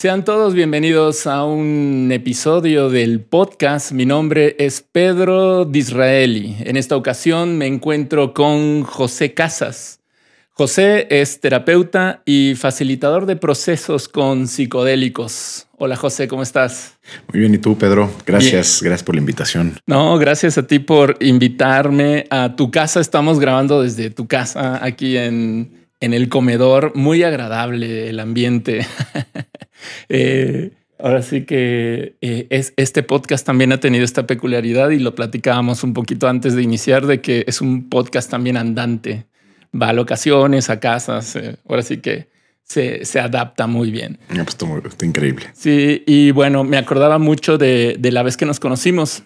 Sean todos bienvenidos a un episodio del podcast. Mi nombre es Pedro Disraeli. En esta ocasión me encuentro con José Casas. José es terapeuta y facilitador de procesos con psicodélicos. Hola José, ¿cómo estás? Muy bien, ¿y tú, Pedro? Gracias, gracias por la invitación. No, gracias a ti por invitarme a tu casa. Estamos grabando desde tu casa aquí en, en el comedor. Muy agradable el ambiente. Eh, ahora sí que eh, es, este podcast también ha tenido esta peculiaridad y lo platicábamos un poquito antes de iniciar de que es un podcast también andante. Va a locaciones, a casas. Eh, ahora sí que se, se, adapta muy bien. Pues está, increíble. Sí, y bueno, me acordaba mucho de, de la vez que nos conocimos.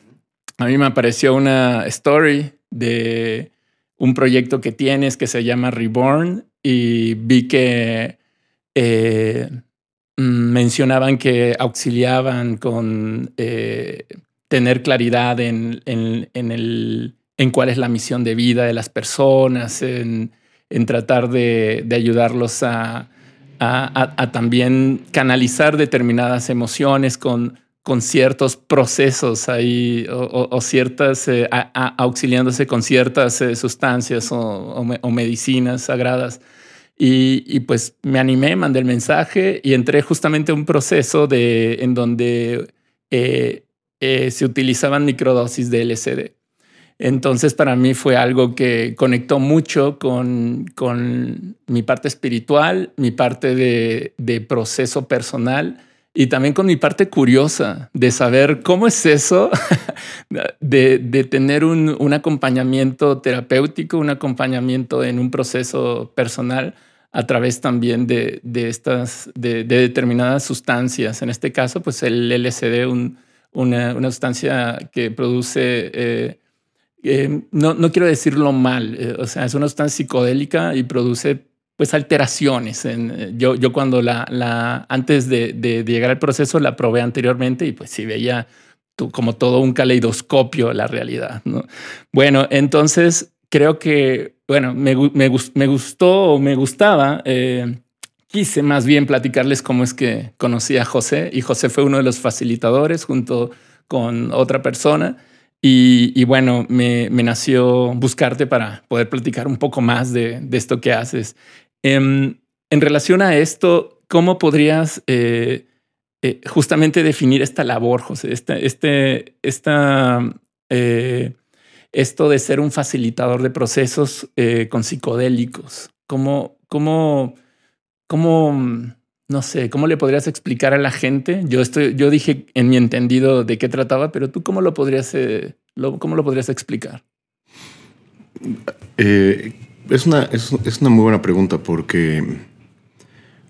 A mí me apareció una story de un proyecto que tienes que se llama Reborn y vi que eh, mencionaban que auxiliaban con eh, tener claridad en, en, el, en cuál es la misión de vida de las personas, en, en tratar de, de ayudarlos a, a, también canalizar determinadas emociones con, con ciertos procesos ahí o, o ciertas, eh, auxiliándose con ciertas eh, sustancias o, o medicinas sagradas. Y, pues me animé, mandé el mensaje y entré justamente a un proceso de, en donde eh, eh, se utilizaban microdosis de LSD. Entonces para mí fue algo que conectó mucho con, con mi parte espiritual, mi parte de, de, proceso personal y también con mi parte curiosa de saber cómo es eso de, de tener un, un acompañamiento terapéutico, un acompañamiento en un proceso personal a través también de, de estas, de, determinadas sustancias. En este caso, pues el LSD, una, una, sustancia que produce, eh, eh, no, no, quiero decirlo mal, eh, o sea, es una sustancia psicodélica y produce pues alteraciones. En, yo, yo cuando la, la antes de, de, llegar al proceso la probé anteriormente y pues sí veía como todo un caleidoscopio la realidad. ¿no? Bueno, entonces creo que, bueno, me, me, me gustó o me gustaba. Eh, quise más bien platicarles cómo es que conocí a José y José fue uno de los facilitadores junto con otra persona. Y, bueno, me, nació buscarte para poder platicar un poco más de, esto que haces. En, en, relación a esto, ¿cómo podrías eh, eh, justamente definir esta labor, José? Este, este, esta, eh, esto de ser un facilitador de procesos con psicodélicos. ¿Cómo, cómo, cómo, no sé, cómo le podrías explicar a la gente? Yo, estoy, yo dije en mi entendido de qué trataba, pero tú cómo lo podrías, eh, cómo lo podrías explicar? Eh, es, una, es, es, una muy buena pregunta porque,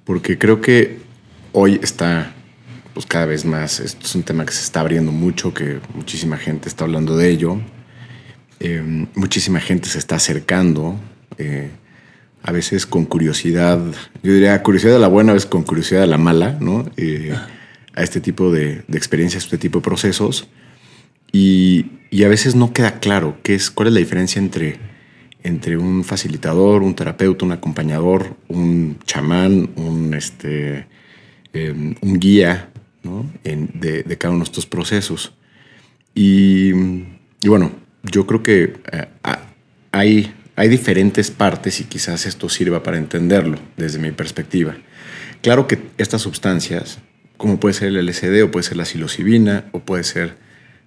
porque creo que hoy está pues cada vez más, esto es un tema que se está abriendo mucho, que muchísima gente está hablando de ello. Em, muchísima gente se está acercando, eh, a veces con curiosidad, yo diría curiosidad de la buena, a veces con curiosidad de la mala, ¿no? Eh, a este tipo de, experiencias, a este tipo de procesos. Y, a veces no queda claro qué es, cuál es la diferencia entre, entre un facilitador, un terapeuta, un acompañador, un chamán, un, este, em, un guía de, de, cada uno de estos procesos. Y, y bueno, yo creo que eh, hay, hay diferentes partes y quizás esto sirva para entenderlo desde mi perspectiva. Claro que estas sustancias, como puede ser el LSD o puede ser la psilocibina o puede ser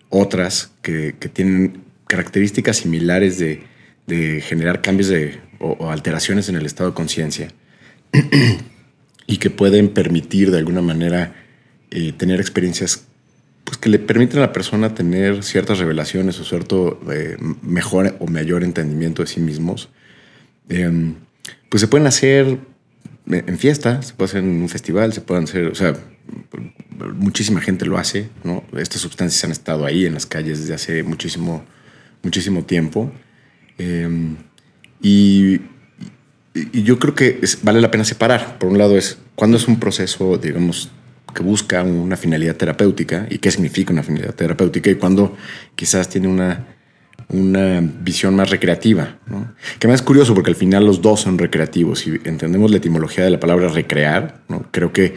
otras que, tienen características similares de, generar cambios de, o, alteraciones en el estado de conciencia y que pueden permitir de alguna manera eh, tener experiencias pues que le permiten a la persona tener ciertas revelaciones o cierto eh, mejor o mayor entendimiento de sí mismos, em, pues se pueden hacer en fiesta, se puede hacer en un festival, se pueden hacer, o sea, muchísima gente lo hace, ¿no? Estas sustancias han estado ahí en las calles desde hace muchísimo, muchísimo tiempo. Em, y, y, yo creo que vale la pena separar. Por un lado es cuando es un proceso, digamos, que busca una finalidad terapéutica y qué significa una finalidad terapéutica y cuando quizás tiene una, una visión más recreativa. ¿no? Que más es curioso porque al final los dos son recreativos. Si entendemos la etimología de la palabra recrear, ¿no? creo, que,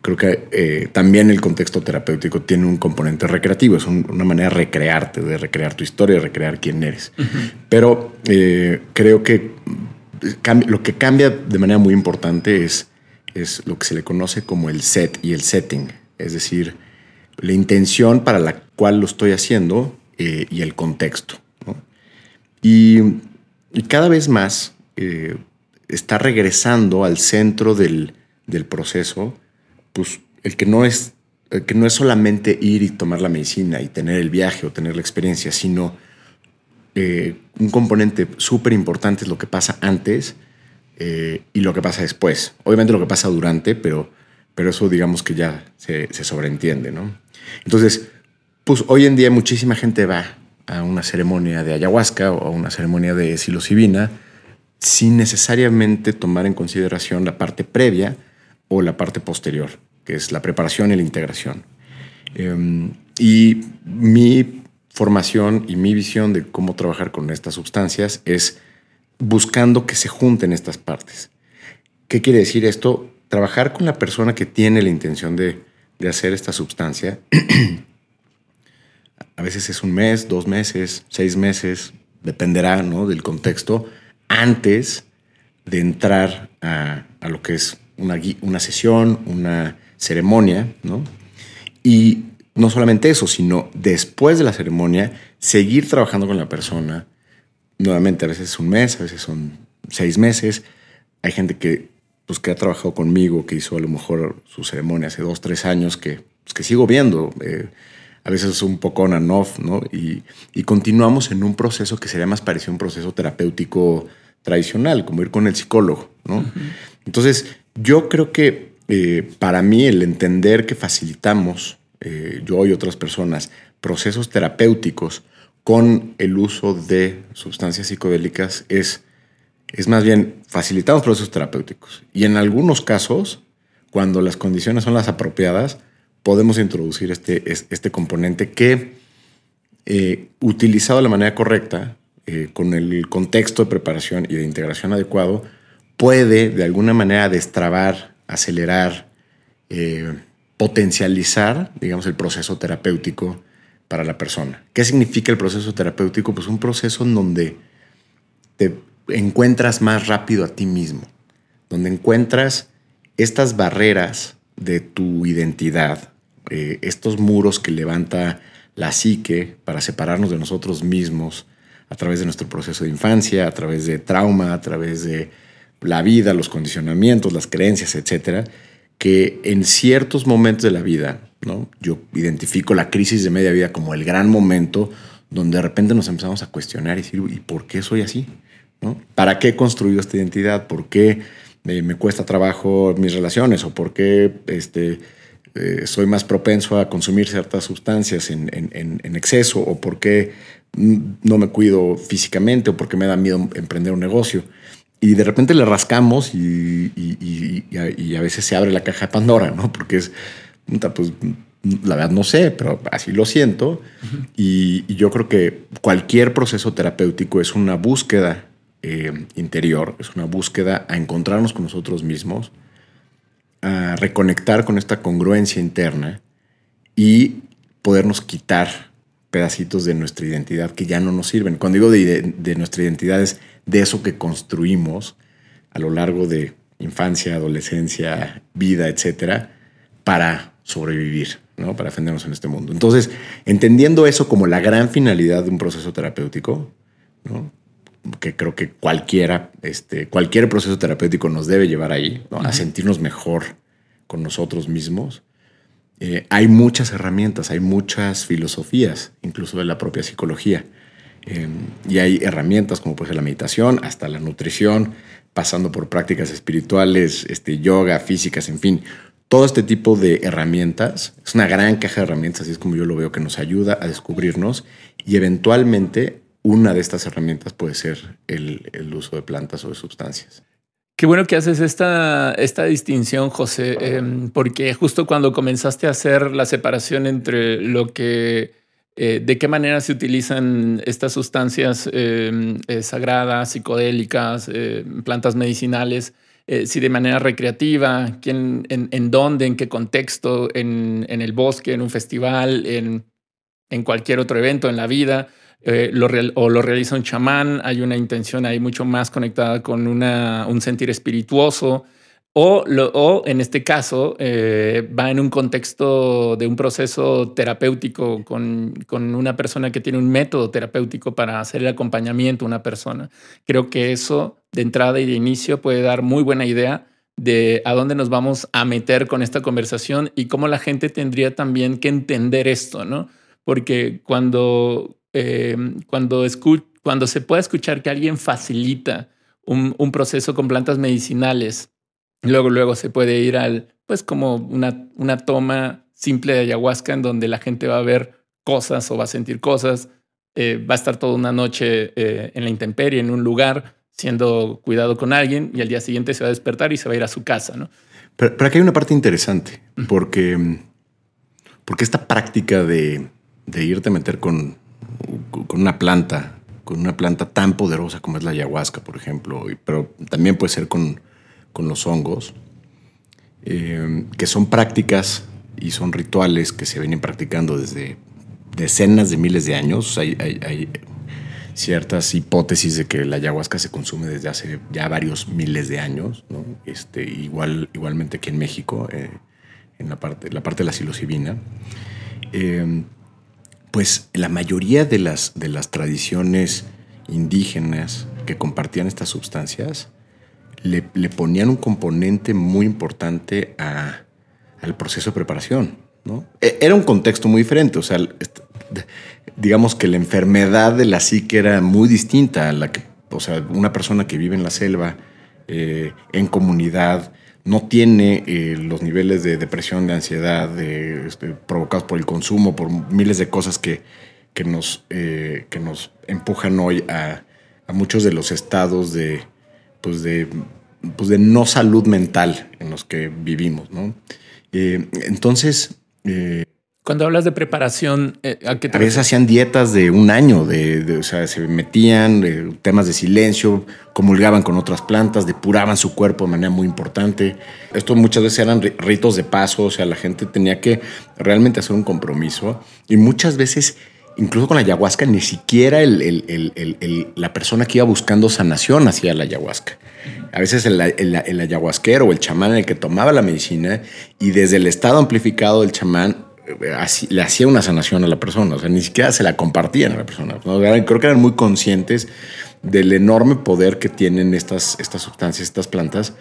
creo que eh, también el contexto terapéutico tiene un componente recreativo, es una manera de recrearte, de recrear tu historia, de recrear quién eres. Pero eh, creo que lo que cambia de manera muy importante es, es lo que se le conoce como el set y el setting, es decir, la intención para la cual lo estoy haciendo eh, y el contexto. Y, cada vez más está regresando al centro del, del proceso pues el que no es, que no es solamente ir y tomar la medicina y tener el viaje o tener la experiencia, sino eh, un componente súper importante es lo que pasa antes eh, y lo que pasa después. Obviamente lo que pasa durante, pero, pero eso digamos que ya se, se sobreentiende, ¿no? Entonces, pues hoy en día muchísima gente va a una ceremonia de ayahuasca o a una ceremonia de psilocibina sin necesariamente tomar en consideración la parte previa o la parte posterior que es la preparación y la integración. Em, y mi formación y mi visión de cómo trabajar con estas sustancias es buscando que se junten estas partes. ¿Qué quiere decir esto? Trabajar con la persona que tiene la intención de, de hacer esta sustancia. a veces es un mes, dos meses, seis meses, dependerá ¿no? del contexto, antes de entrar a, a lo que es una, una sesión, una ceremonia, ¿no? Y no solamente eso, sino después de la ceremonia, seguir trabajando con la persona. Nuevamente, a veces es un mes, a veces son seis meses. Hay gente que, pues, que ha trabajado conmigo, que hizo a lo mejor su ceremonia hace dos, tres años, que, pues, que sigo viendo. Eh, a veces es un poco on and off, ¿no? Y, y, continuamos en un proceso que sería más parecido a un proceso terapéutico tradicional, como ir con el psicólogo, ¿no? Entonces, yo creo que eh, para mí el entender que facilitamos, eh, yo y otras personas, procesos terapéuticos con el uso de sustancias psicodélicas es, es más bien facilitamos procesos terapéuticos. Y en algunos casos, cuando las condiciones son las apropiadas, podemos introducir este, este componente que, eh, utilizado de la manera correcta, con el contexto de preparación y de integración adecuado, puede de alguna manera destrabar acelerar, eh, potencializar, digamos, el proceso terapéutico para la persona. ¿Qué significa el proceso terapéutico? Pues un proceso en donde te encuentras más rápido a ti mismo, donde encuentras estas barreras de tu identidad, eh, estos muros que levanta la psique para separarnos de nosotros mismos a través de nuestro proceso de infancia, a través de trauma, a través de la vida, los condicionamientos, las creencias, etcétera, que en ciertos momentos de la vida, ¿no? yo identifico la crisis de media vida como el gran momento donde de repente nos empezamos a cuestionar y decir, ¿y por qué soy así? ¿No? ¿Para qué he construido esta identidad? ¿Por qué me cuesta trabajo mis relaciones? ¿O por qué este, eh, soy más propenso a consumir ciertas sustancias en, exceso? ¿O por qué no me cuido físicamente? ¿O por qué me da miedo emprender un negocio? y de repente le rascamos y, a, veces se abre la caja de Pandora, ¿no? Porque es, pues, la verdad no sé, pero así lo siento. y, yo creo que cualquier proceso terapéutico es una búsqueda eh, interior, es una búsqueda a encontrarnos con nosotros mismos, a reconectar con esta congruencia interna y podernos quitar pedacitos de nuestra identidad que ya no nos sirven. Cuando digo de, de nuestra identidad es de eso que construimos a lo largo de infancia, adolescencia, vida, etcétera, para sobrevivir, ¿no? para defendernos en este mundo. Entonces, entendiendo eso como la gran finalidad de un proceso terapéutico, ¿no? que creo que cualquiera, este, cualquier proceso terapéutico nos debe llevar ahí, a sentirnos mejor con nosotros mismos. Eh, hay muchas herramientas, hay muchas filosofías, incluso de la propia psicología, Em, y hay herramientas como puede ser la meditación, hasta la nutrición, pasando por prácticas espirituales, este, yoga, físicas, en fin. Todo este tipo de herramientas es una gran caja de herramientas, así es como yo lo veo, que nos ayuda a descubrirnos y eventualmente una de estas herramientas puede ser el, uso de plantas o de sustancias. Qué bueno que haces esta, esta distinción, José, em, porque justo cuando comenzaste a hacer la separación entre lo que eh, de qué manera se utilizan estas sustancias eh, eh, sagradas, psicodélicas, plantas medicinales eh, si de manera recreativa, quién, en, dónde, en qué contexto, en, el bosque, en un festival, en, en cualquier otro evento en la vida. Eh, lo o lo realiza un chamán, hay una intención ahí mucho más conectada con una, un sentir espirituoso, o, o en este caso eh, va en un contexto de un proceso terapéutico con, con, una persona que tiene un método terapéutico para hacer el acompañamiento a una persona. Creo que eso de entrada y de inicio puede dar muy buena idea de a dónde nos vamos a meter con esta conversación y cómo la gente tendría también que entender esto, ¿no? Porque cuando, eh, cuando, cuando se puede escuchar que alguien facilita un, un proceso con plantas medicinales, Luego, luego se puede ir al, pues como una, una toma simple de ayahuasca en donde la gente va a ver cosas o va a sentir cosas, eh, va a estar toda una noche eh, en la intemperie, en un lugar, siendo cuidado con alguien y al día siguiente se va a despertar y se va a ir a su casa, ¿no? Pero, aquí hay una parte interesante, porque, porque esta práctica de, de irte a meter con, con una planta, con una planta tan poderosa como es la ayahuasca, por ejemplo, pero también puede ser con, con los hongos, eh, que son prácticas y son rituales que se vienen practicando desde decenas de miles de años. Hay, ciertas hipótesis de que la ayahuasca se consume desde hace ya varios miles de años, este, igual, igualmente que en México, eh, en la parte, la parte de la psilocibina. Eh, pues la mayoría de las, de las tradiciones indígenas que compartían estas sustancias le, ponían un componente muy importante al proceso de preparación. ¿no? E, era un contexto muy diferente, o sea, digamos que la enfermedad de la psique era muy distinta a la que, o sea, una persona que vive en la selva, eh, en comunidad, no tiene eh, los niveles de depresión, de ansiedad este, provocados por el consumo, por miles de cosas que, que, nos, eh, que nos empujan hoy a muchos de los estados de, pues de, pues de no salud mental en los que vivimos, ¿no? Eh, entonces... Eh, Cuando hablas de preparación, eh, ¿a qué te A veces hacían dietas de un año, de, o sea, se metían temas de silencio, comulgaban con otras plantas, depuraban su cuerpo de manera muy importante. Esto muchas veces eran ritos de paso, o sea, la gente tenía que realmente hacer un compromiso y muchas veces incluso con la ayahuasca, ni siquiera la persona que iba buscando sanación hacía la ayahuasca. A veces el, ayahuasquero o el chamán el que tomaba la medicina y desde el estado amplificado del chamán eh, le hacía una sanación a la persona, o sea, ni siquiera se la compartían a la persona. Creo que eran muy conscientes del enorme poder que tienen estas, estas sustancias, estas plantas,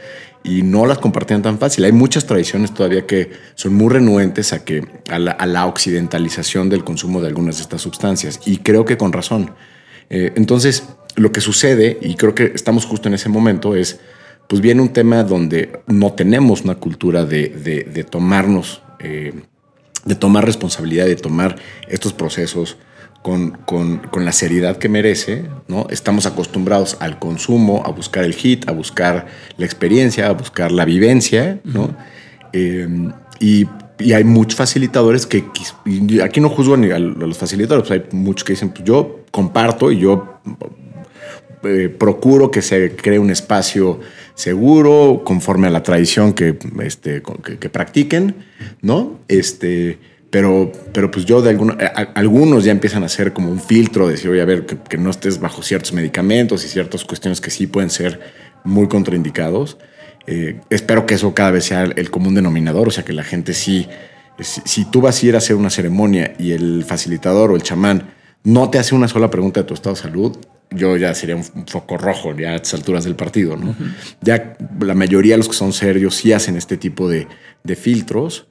y no las compartían tan fácil. Hay muchas tradiciones todavía que son muy renuentes a, que, a, la, occidentalización del consumo de algunas de estas sustancias, y creo que con razón. Eh, entonces, lo que sucede, y creo que estamos justo en ese momento, es, pues viene un tema donde no tenemos una cultura de, de, tomarnos, eh, de tomar responsabilidad, de tomar estos procesos con, la seriedad que merece, ¿no? Estamos acostumbrados al consumo, a buscar el hit, a buscar la experiencia, a buscar la vivencia, ¿no? Em, y, hay muchos facilitadores que, aquí no juzgo ni a los facilitadores, pues hay muchos que dicen, pues yo comparto y yo eh, procuro que se cree un espacio seguro, conforme a la tradición que, este, que, que practiquen, ¿no? Este, pero, pero pues yo de algunos, algunos ya empiezan a hacer como un filtro, de decir, oye, a ver, que, no estés bajo ciertos medicamentos y ciertas cuestiones que sí pueden ser muy contraindicados. Eh, espero que eso cada vez sea el común denominador, o sea, que la gente sí, si, tú vas a ir a hacer una ceremonia y el facilitador o el chamán no te hace una sola pregunta de tu estado de salud, yo ya sería un foco rojo ya a estas alturas del partido, ¿no? Ya la mayoría de los que son serios sí hacen este tipo de, de filtros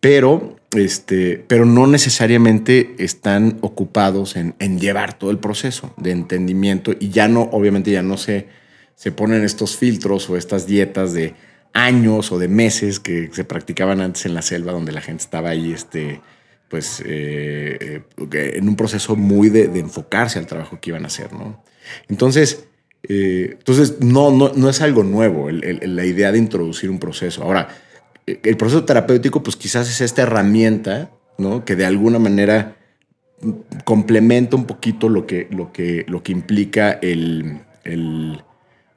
pero, este, pero no necesariamente están ocupados en, llevar todo el proceso de entendimiento y ya no, obviamente ya no se, se ponen estos filtros o estas dietas de años o de meses que se practicaban antes en la selva donde la gente estaba ahí, este, pues, eh, eh, en un proceso muy de, enfocarse al trabajo que iban a hacer, ¿no? Entonces, eh, entonces no, no, no es algo nuevo la idea de introducir un proceso. Ahora, el proceso terapéutico, pues quizás es esta herramienta, ¿no? Que de alguna manera complementa un poquito lo que, lo que, lo que implica el,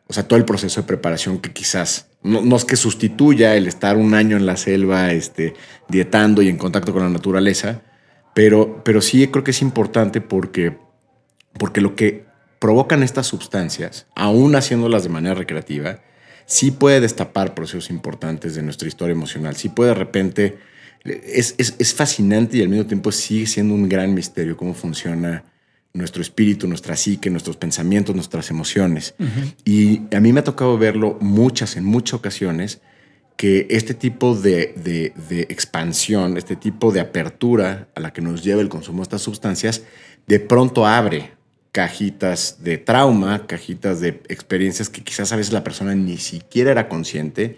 o sea, todo el proceso de preparación que quizás no, es que sustituya el estar un año en la selva, este, dietando y en contacto con la naturaleza, pero, pero sí creo que es importante porque, porque lo que provocan estas sustancias, aún haciéndolas de manera recreativa, sí puede destapar procesos importantes de nuestra historia emocional, sí puede de repente, es, es, es fascinante y al mismo tiempo sigue siendo un gran misterio cómo funciona nuestro espíritu, nuestra psique, nuestros pensamientos, nuestras emociones. Y a mí me ha tocado verlo muchas, en muchas ocasiones, que este tipo de, de, expansión, este tipo de apertura a la que nos lleva el consumo de estas sustancias, de pronto abre cajitas de trauma, cajitas de experiencias que quizás a veces la persona ni siquiera era consciente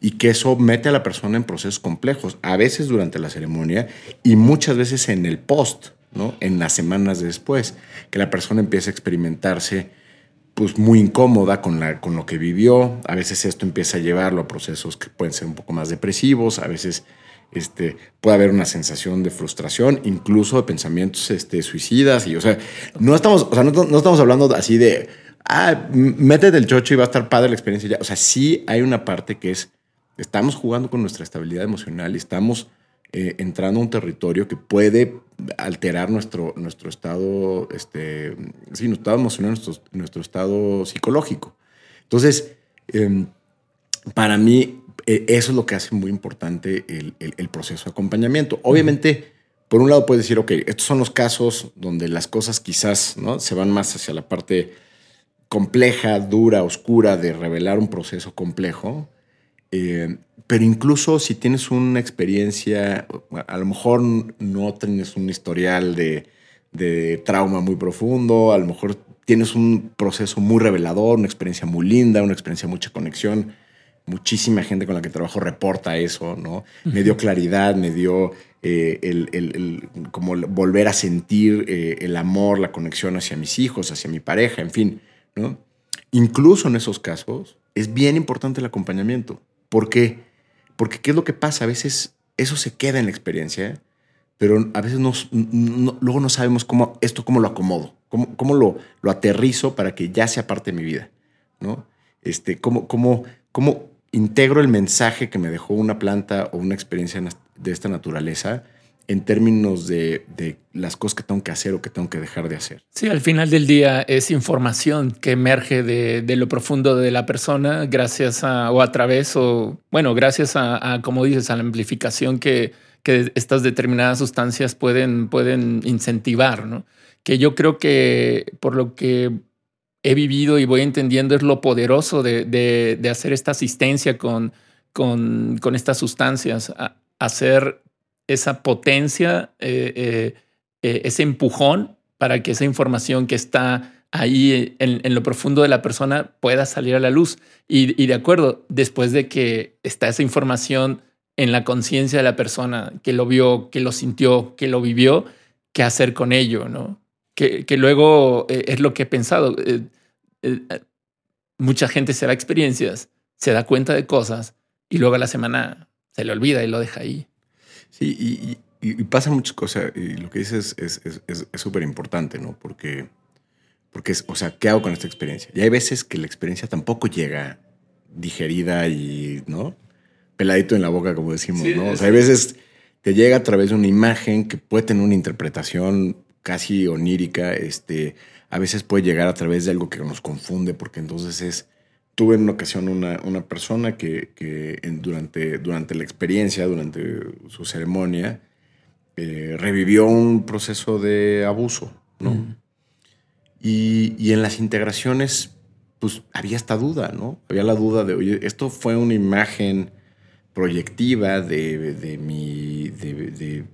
y que eso mete a la persona en procesos complejos, a veces durante la ceremonia y muchas veces en el post en las semanas después, que la persona empieza a experimentarse pues muy incómoda con, la, con lo que vivió. A veces esto empieza a llevarlo a procesos que pueden ser un poco más depresivos, a veces este, puede haber una sensación de frustración, incluso de pensamientos este, suicidas. Y, o sea, no estamos, no, estamos hablando así de, ah, métete el chocho y va a estar padre la experiencia ya. O sea, sí hay una parte que es, estamos jugando con nuestra estabilidad emocional y estamos eh, entrando a un territorio que puede alterar nuestro, nuestro estado, este, sí, nuestro estado emocional, nuestro, nuestro estado psicológico. Entonces, em, para mí, eso es lo que hace muy importante el, proceso de acompañamiento. Obviamente, por un lado puedes decir, ok, estos son los casos donde las cosas quizás ¿no? se van más hacia la parte compleja, dura, oscura de revelar un proceso complejo. Eh, pero incluso si tienes una experiencia, a lo mejor no tienes un historial de, trauma muy profundo, a lo mejor tienes un proceso muy revelador, una experiencia muy linda, una experiencia de mucha conexión. Muchísima gente con la que trabajo reporta eso, ¿no? Me dio claridad, me dio eh, el, como volver a sentir eh, el amor, la conexión hacia mis hijos, hacia mi pareja, en fin, ¿no? Incluso en esos casos es bien importante el acompañamiento. porque porque ¿qué es lo que pasa? A veces eso se queda en la experiencia, pero a veces luego no sabemos cómo esto, cómo lo acomodo, cómo, cómo lo, lo aterrizo para que ya sea parte de mi vida, ¿no? Este, cómo, cómo, cómo integro el mensaje que me dejó una planta o una experiencia de esta naturaleza en términos de, las cosas que tengo que hacer o que tengo que dejar de hacer. Sí, al final del día es información que emerge de, lo profundo de la persona gracias a o a través o, bueno, gracias a, como dices, a la amplificación que, que, estas determinadas sustancias pueden, pueden incentivar, ¿no? Que yo creo que por lo que he vivido y voy entendiendo es lo poderoso de, hacer esta asistencia con, con, estas sustancias, hacer esa potencia, eh, eh, eh, ese empujón para que esa información que está ahí en, lo profundo de la persona pueda salir a la luz. Y, de acuerdo, después de que está esa información en la conciencia de la persona que lo vio, que lo sintió, que lo vivió, qué hacer con ello, ¿no? Que, que luego es lo que he pensado. mucha gente se da experiencias, se da cuenta de cosas y luego a la semana se le olvida y lo deja ahí. Sí, y, pasa muchas cosas. Y lo que dices es súper es, importante, ¿no? Porque, porque es, o sea, ¿qué hago con esta experiencia? Y hay veces que la experiencia tampoco llega digerida y, ¿no? Peladito en la boca, como decimos, ¿no? O sea, hay veces te llega a través de una imagen que puede tener una interpretación casi onírica, este, a veces puede llegar a través de algo que nos confunde, porque entonces es tuve en una ocasión una, una persona que, que durante, durante la experiencia, durante su ceremonia, eh, revivió un proceso de abuso, ¿no? Mm. Y, y, en las integraciones, pues había esta duda, ¿no? Había la duda de, oye, esto fue una imagen proyectiva de, de mi, de,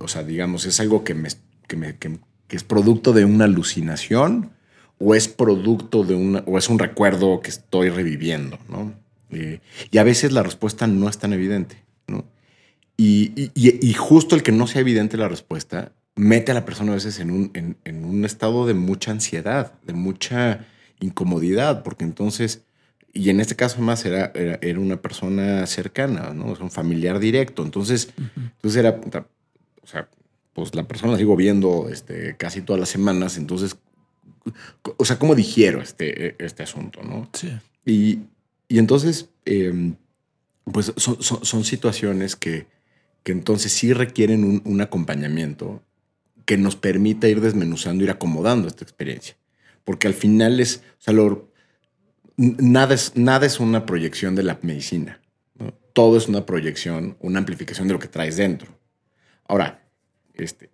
o sea, digamos, es algo que, me, que, me, que es producto de una alucinación o es producto de una, o es un recuerdo que estoy reviviendo, ¿no? Eh, y a veces la respuesta no es tan evidente, ¿no? Y, y, justo el que no sea evidente la respuesta mete a la persona a veces en un, en, en un estado de mucha ansiedad, de mucha incomodidad, porque entonces, y en este caso más era, era, una persona cercana, ¿no? Es un familiar directo. Entonces, entonces era, o sea, pues la persona la sigo viendo este, casi todas las semanas, entonces o sea, cómo digiero este, este asunto, ¿no? Sí. Y, y entonces, eh, pues son, son, son, situaciones que, que entonces sí requieren un, un, acompañamiento que nos permita ir desmenuzando, ir acomodando esta experiencia. Porque al final es, o sea, lo, nada, es, nada es una proyección de la medicina. ¿no? Todo es una proyección, una amplificación de lo que traes dentro. Ahora, este,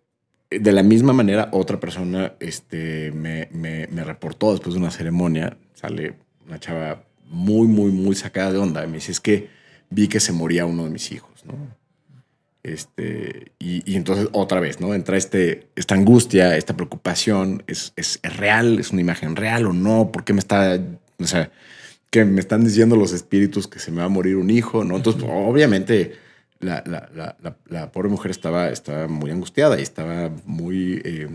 de la misma manera, otra persona este, me, me, me, reportó después de una ceremonia, sale una chava muy, muy, muy sacada de onda. Me dice, es que vi que se moría uno de mis hijos, ¿no? Este, y, y, entonces otra vez, ¿no? Entra este, esta angustia, esta preocupación, ¿es, es, ¿es, real? ¿Es una imagen real o no? ¿Por qué me está, o sea, que me están diciendo los espíritus que se me va a morir un hijo, ¿no? Entonces, obviamente, la, la, la, la, pobre mujer estaba, estaba muy angustiada y estaba muy... Eh,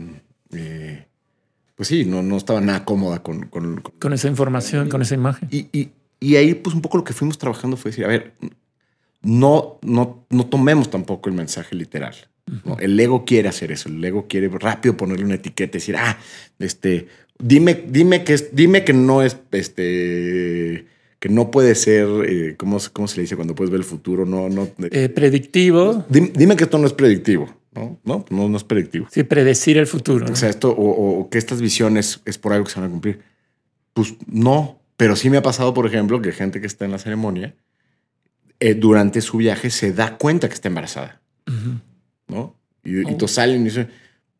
eh, pues sí, no, no estaba nada cómoda con... Con, con, con esa información, con esa imagen. Y, y, y, ahí, pues un poco lo que fuimos trabajando fue decir, a ver, no, no, no tomemos tampoco el mensaje literal. ¿no? El ego quiere hacer eso, el ego quiere rápido ponerle una etiqueta y decir, ah, este, dime, dime que, es, dime que no es, este que no puede ser, eh, ¿cómo, ¿cómo, se le dice cuando puedes ver el futuro? No, no, eh, predictivo. Dime, dime, que esto no es predictivo, ¿no? No, no, no es predictivo. Sí, predecir el futuro. ¿no? O sea, esto, o, o, que estas visiones es por algo que se van a cumplir. Pues no, pero sí me ha pasado, por ejemplo, que gente que está en la ceremonia, eh, durante su viaje se da cuenta que está embarazada, uh -huh. ¿no? Y, oh. y entonces salen y dicen,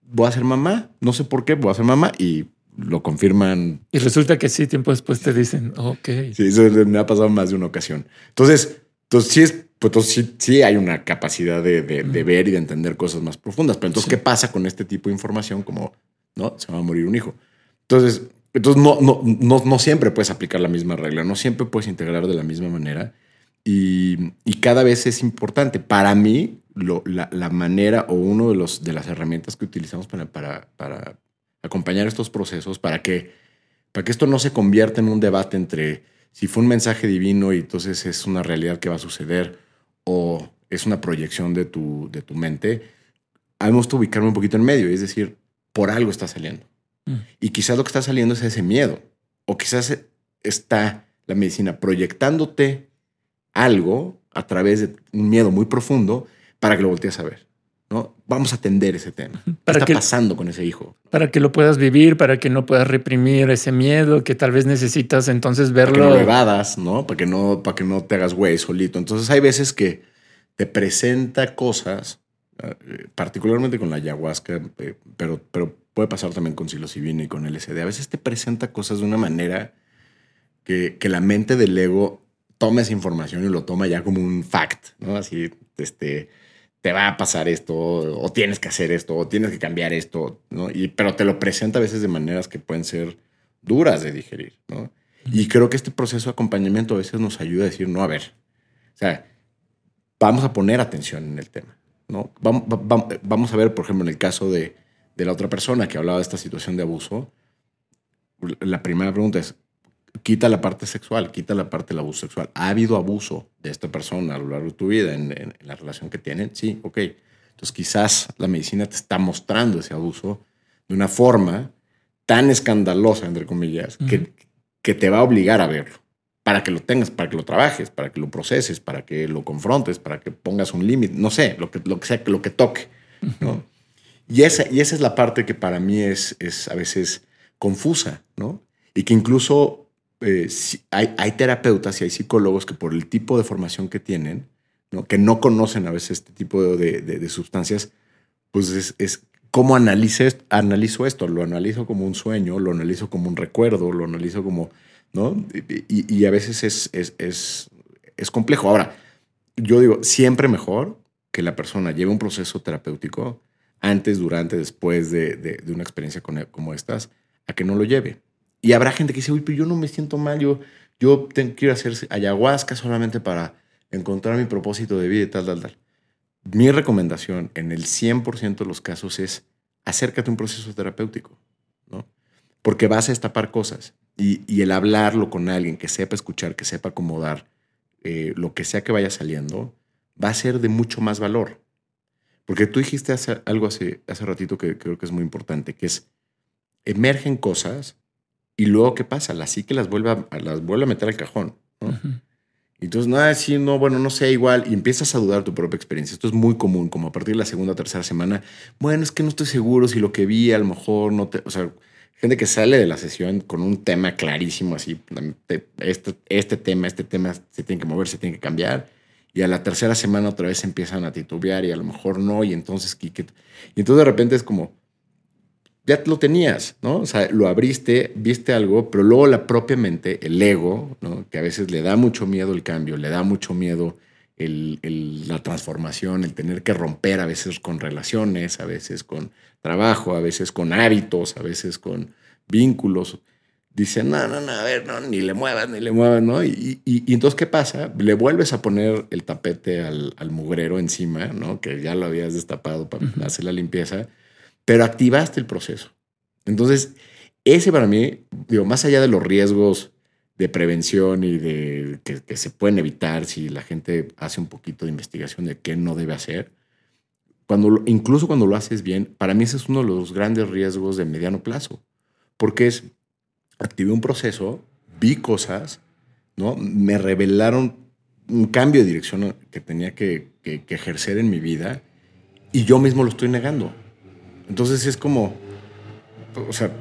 voy a ser mamá, no sé por qué, voy a ser mamá y lo confirman. Y resulta que sí, tiempo después te dicen, ok. Sí, eso me ha pasado más de una ocasión. Entonces, entonces sí, es, pues, entonces sí, sí hay una capacidad de, de, de, ver y de entender cosas más profundas. Pero entonces, sí. ¿qué pasa con este tipo de información? Como, ¿no? Se va a morir un hijo. Entonces, entonces no, no, no, no siempre puedes aplicar la misma regla, no siempre puedes integrar de la misma manera. Y, y cada vez es importante. Para mí, lo, la, la, manera o uno de, los, de las herramientas que utilizamos para, para, para acompañar estos procesos para que, para que esto no se convierta en un debate entre si fue un mensaje divino y entonces es una realidad que va a suceder o es una proyección de tu, de tu mente. A mí me gusta ubicarme un poquito en medio, es decir, por algo está saliendo. Mm. Y quizás lo que está saliendo es ese miedo, o quizás está la medicina proyectándote algo a través de un miedo muy profundo para que lo voltees a ver. ¿No? Vamos a atender ese tema. Para ¿Qué está que, pasando con ese hijo? Para que lo puedas vivir, para que no puedas reprimir ese miedo que tal vez necesitas entonces verlo. Para que no lo evadas, ¿no? Para que no, para que no te hagas güey solito. Entonces hay veces que te presenta cosas, eh, particularmente con la ayahuasca, eh, pero, pero puede pasar también con psilocibina y con LSD. A veces te presenta cosas de una manera que, que la mente del ego toma esa información y lo toma ya como un fact, ¿no? Así, este te va a pasar esto, o tienes que hacer esto, o tienes que cambiar esto, ¿no? Y, pero te lo presenta a veces de maneras que pueden ser duras de digerir, ¿no? Y creo que este proceso de acompañamiento a veces nos ayuda a decir, no, a ver, o sea, vamos a poner atención en el tema, ¿no? Vamos, vamos a ver, por ejemplo, en el caso de, de la otra persona que hablaba de esta situación de abuso, la primera pregunta es, quita la parte sexual, quita la parte del abuso sexual. ¿Ha habido abuso de esta persona a lo largo de tu vida en, en, en, la relación que tienen? Sí, ok. Entonces quizás la medicina te está mostrando ese abuso de una forma tan escandalosa, entre comillas, uh -huh. que, que te va a obligar a verlo. Para que lo tengas, para que lo trabajes, para que lo proceses, para que lo confrontes, para que pongas un límite, no sé, lo que, lo que sea, lo que toque. Uh -huh. ¿no? Y, esa, y esa es la parte que para mí es, es a veces confusa, ¿no? Y que incluso eh, hay, terapeutas y hay psicólogos que por el tipo de formación que tienen, que no conocen a veces este tipo de, sustancias, pues es, es cómo analizo esto, lo analizo como un sueño, lo analizo como un recuerdo, lo analizo como, ¿no? Y, a veces es, es, es, es complejo. Ahora, yo digo, siempre mejor que la persona lleve un proceso terapéutico antes, durante, después de, de, una experiencia con, como estas, a que no lo lleve. Y habrá gente que dice, uy, pero yo no me siento mal, yo, yo tengo, quiero hacer ayahuasca solamente para encontrar mi propósito de vida y tal, tal, tal. Mi recomendación en el 100% de los casos es acércate a un proceso terapéutico, ¿no? Porque vas a destapar cosas y, y el hablarlo con alguien que sepa escuchar, que sepa acomodar eh, lo que sea que vaya saliendo, va a ser de mucho más valor. Porque tú dijiste hace, algo hace, hace ratito que creo que es muy importante, que es emergen cosas y luego, ¿qué pasa? La psique las vuelve a, las vuelve a meter al cajón. ¿no? Entonces, nada, sí, no, bueno, no sé, igual, y empiezas a dudar tu propia experiencia. Esto es muy común, como a partir de la segunda o tercera semana, bueno, es que no estoy seguro si lo que vi a lo mejor no te, o sea, gente que sale de la sesión con un tema clarísimo, así, este, este tema, este tema se tiene que mover, se tiene que cambiar, y a la tercera semana otra vez empiezan a titubear y a lo mejor no, y entonces, y entonces de repente es como, ya lo tenías, ¿no? O sea, lo abriste, viste algo, pero luego la propia mente, el ego, ¿no? Que a veces le da mucho miedo el cambio, le da mucho miedo el, la transformación, el tener que romper a veces con relaciones, a veces con trabajo, a veces con hábitos, a veces con vínculos. Dice, no, no, no, a ver, no, ni le muevas, ni le muevas, ¿no? Y, y, entonces, ¿qué pasa? Le vuelves a poner el tapete al, al, mugrero encima, ¿no? Que ya lo habías destapado para hacer la limpieza pero activaste el proceso. Entonces, ese para mí, digo, más allá de los riesgos de prevención y de que, se pueden evitar si la gente hace un poquito de investigación de qué no debe hacer, cuando, incluso cuando lo haces bien, para mí ese es uno de los grandes riesgos de mediano plazo, porque es, activé un proceso, vi cosas, ¿no? Me revelaron un cambio de dirección que tenía que, que ejercer en mi vida y yo mismo lo estoy negando. Entonces es como, o sea,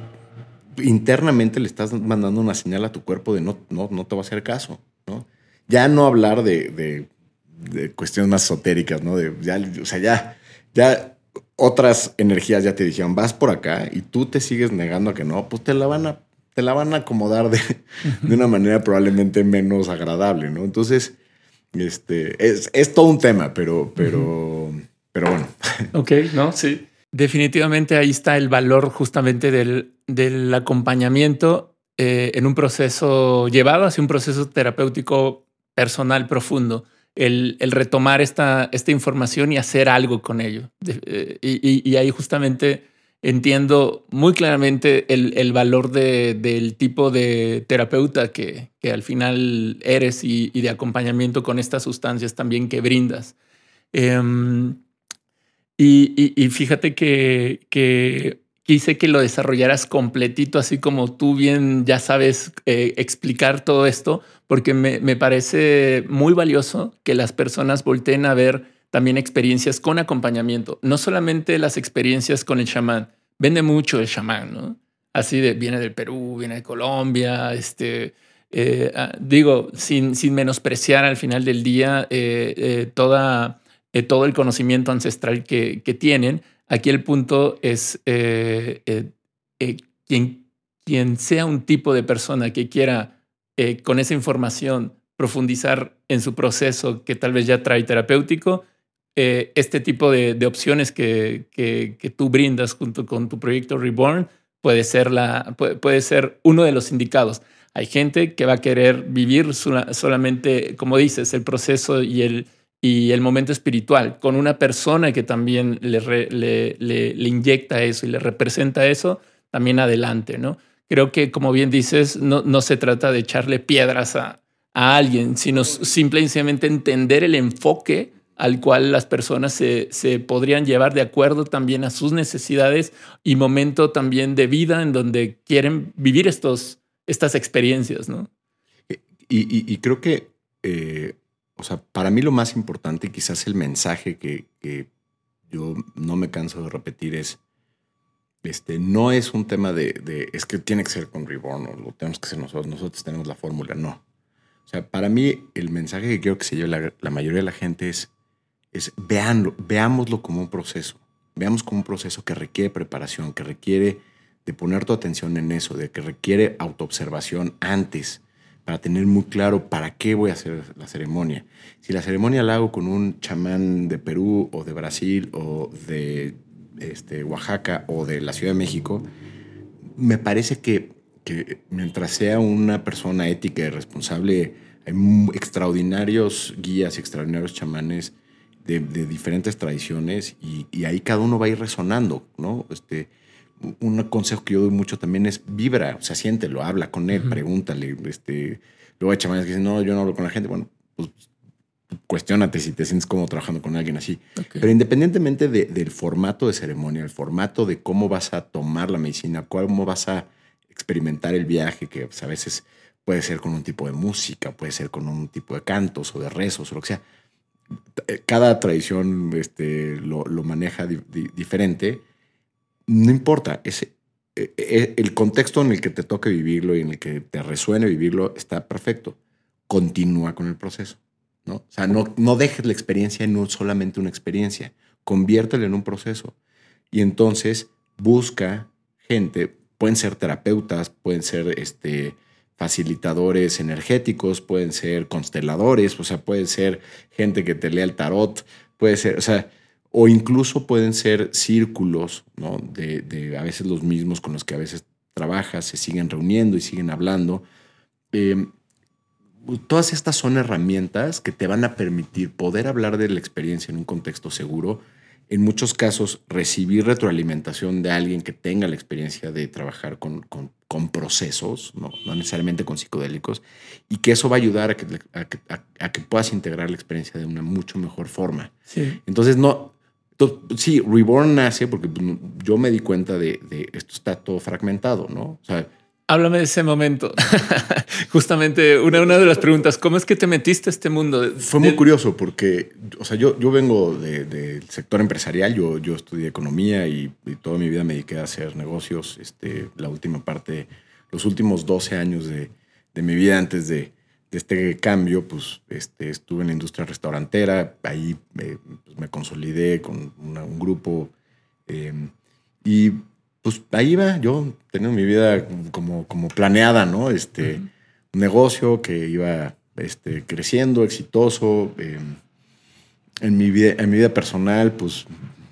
internamente le estás mandando una señal a tu cuerpo de no, no, no te va a hacer caso, ¿no? Ya no hablar de, de, cuestiones más esotéricas, ¿no? De, ya, o sea, ya, ya otras energías ya te dijeron, vas por acá y tú te sigues negando a que no, pues te la van a, te la van a acomodar de, de una manera probablemente menos agradable, ¿no? Entonces, este, es, es todo un tema, pero, pero, pero bueno. Ok, no, sí. Definitivamente ahí está el valor justamente del, del acompañamiento eh, en un proceso llevado hacia un proceso terapéutico personal profundo. El, el retomar esta, esta información y hacer algo con ello. Eh, y, y, ahí justamente entiendo muy claramente el, el valor de, del tipo de terapeuta que, que al final eres y, de acompañamiento con estas sustancias también que brindas. Eh, y, fíjate que, quise que lo desarrollaras completito, así como tú bien ya sabes eh, explicar todo esto, porque me, parece muy valioso que las personas volteen a ver también experiencias con acompañamiento, no solamente las experiencias con el chamán. Vende mucho el chamán, ¿no? Así de, viene del Perú, viene de Colombia, este, eh, ah, digo, sin, sin menospreciar al final del día eh, toda eh, todo el conocimiento ancestral que, tienen. Aquí el punto es eh, eh, quien, quien sea un tipo de persona que quiera con esa información profundizar en su proceso que tal vez ya trae terapéutico, este tipo de, opciones que, que, tú brindas junto con tu proyecto Reborn puede ser, la, puede, ser uno de los indicados. Hay gente que va a querer vivir solamente, como dices, el proceso y el, y el momento espiritual con una persona que también le, le, inyecta eso y le representa eso, también adelante, ¿no? Creo que, como bien dices, no, no se trata de echarle piedras a, a alguien, sino simplemente entender el enfoque al cual las personas se, se, podrían llevar de acuerdo también a sus necesidades y momento también de vida en donde quieren vivir estos, estas experiencias, ¿no? Y, y, creo que eh, o sea, para mí lo más importante quizás el mensaje que, yo no me canso de repetir es, este, no es un tema de, es que tiene que ser con Reborn o lo tenemos que ser nosotros, nosotros tenemos la fórmula, no. O sea, para mí el mensaje que quiero que se lleve la, mayoría de la gente es, es veanlo, veámoslo como un proceso, veamos como un proceso que requiere preparación, que requiere de poner tu atención en eso, de que requiere autoobservación antes para tener muy claro para qué voy a hacer la ceremonia. Si la ceremonia la hago con un chamán de Perú o de Brasil o de este, Oaxaca o de la Ciudad de México, me parece que, que mientras sea una persona ética y responsable, hay extraordinarios guías extraordinarios chamanes de, diferentes tradiciones y, y, ahí cada uno va a ir resonando, ¿no? Este, un consejo que yo doy mucho también es vibra, o sea, siéntelo, habla con él, pregúntale. Este, luego hay chamanes que dicen, no, yo no hablo con la gente. Bueno, pues cuestionate si te sientes como trabajando con alguien así. Pero independientemente del formato de ceremonia, el formato de cómo vas a tomar la medicina, cómo vas a experimentar el viaje, que pues, a veces puede ser con un tipo de música, puede ser con un tipo de cantos o de rezos o lo que sea. Cada tradición este, lo, maneja diferente. No importa, ese, e, e, el contexto en el que te toque vivirlo y en el que te resuene vivirlo está perfecto. Continúa con el proceso. ¿no? O sea, no, no dejes la experiencia en solamente una experiencia, conviértela en un proceso. Y entonces busca gente, pueden ser terapeutas, pueden ser este, facilitadores energéticos, pueden ser consteladores, o sea, pueden ser gente que te lea el tarot, puede ser, o sea, o incluso pueden ser círculos, ¿no? De, de a veces los mismos con los que a veces trabajas, se siguen reuniendo y siguen hablando. Eh, todas estas son herramientas que te van a permitir poder hablar de la experiencia en un contexto seguro. En muchos casos, recibir retroalimentación de alguien que tenga la experiencia de trabajar con, con, procesos, ¿no? necesariamente con psicodélicos, y que eso va a ayudar a que, a que, puedas integrar la experiencia de una mucho mejor forma. Entonces, no, sí, Reborn nace porque pues, yo me di cuenta de, de, esto está todo fragmentado, ¿no? O sea, Háblame de ese momento. Justamente una, una de las preguntas, ¿cómo es que te metiste a este mundo? Fue muy curioso porque, o sea, yo, yo vengo del sector empresarial, yo, yo estudié economía y, toda mi vida me dediqué a hacer negocios. Este, la última parte, los últimos 12 años de, de mi vida antes de, de, este cambio, pues este, estuve en la industria restaurantera, ahí me, pues, me consolidé con un grupo eh, y pues ahí iba yo teniendo mi vida como, como planeada, ¿no? Este, un negocio que iba este, creciendo, exitoso. Em, en, mi vida, en mi vida personal, pues,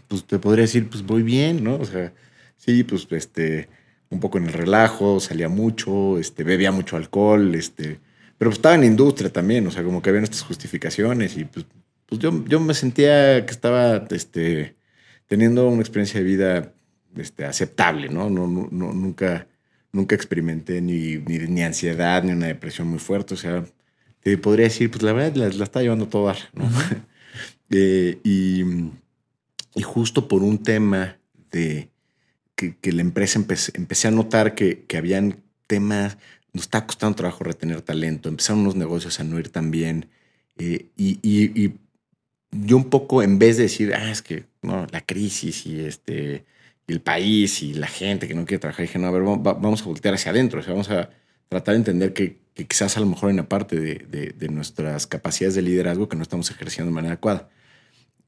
pues te podría decir, pues voy bien, ¿no? O sea, sí, pues este, un poco en el relajo, salía mucho, este, bebía mucho alcohol, este, pero pues estaba en industria también, o sea, como que había estas justificaciones y pues, pues yo, yo me sentía que estaba este, teniendo una experiencia de vida este, aceptable, ¿no? No, no, nunca, nunca experimenté ni, ni, ansiedad ni una depresión muy fuerte. O sea, te podría decir, pues la verdad la, está llevando todo dar, ¿no? Eh, y, y, justo por un tema de que, que la empresa empecé, empecé, a notar que, que habían temas, nos está costando trabajo retener talento, empezaron unos negocios a no ir tan bien. Eh, y, y, y, yo un poco, en vez de decir, ah, es que no, la crisis y este, el país y la gente que no quiere trabajar, dije, no, a ver, vamos a voltear hacia adentro, o sea, vamos a tratar de entender que, quizás a lo mejor en la parte de, de, nuestras capacidades de liderazgo que no estamos ejerciendo de manera adecuada.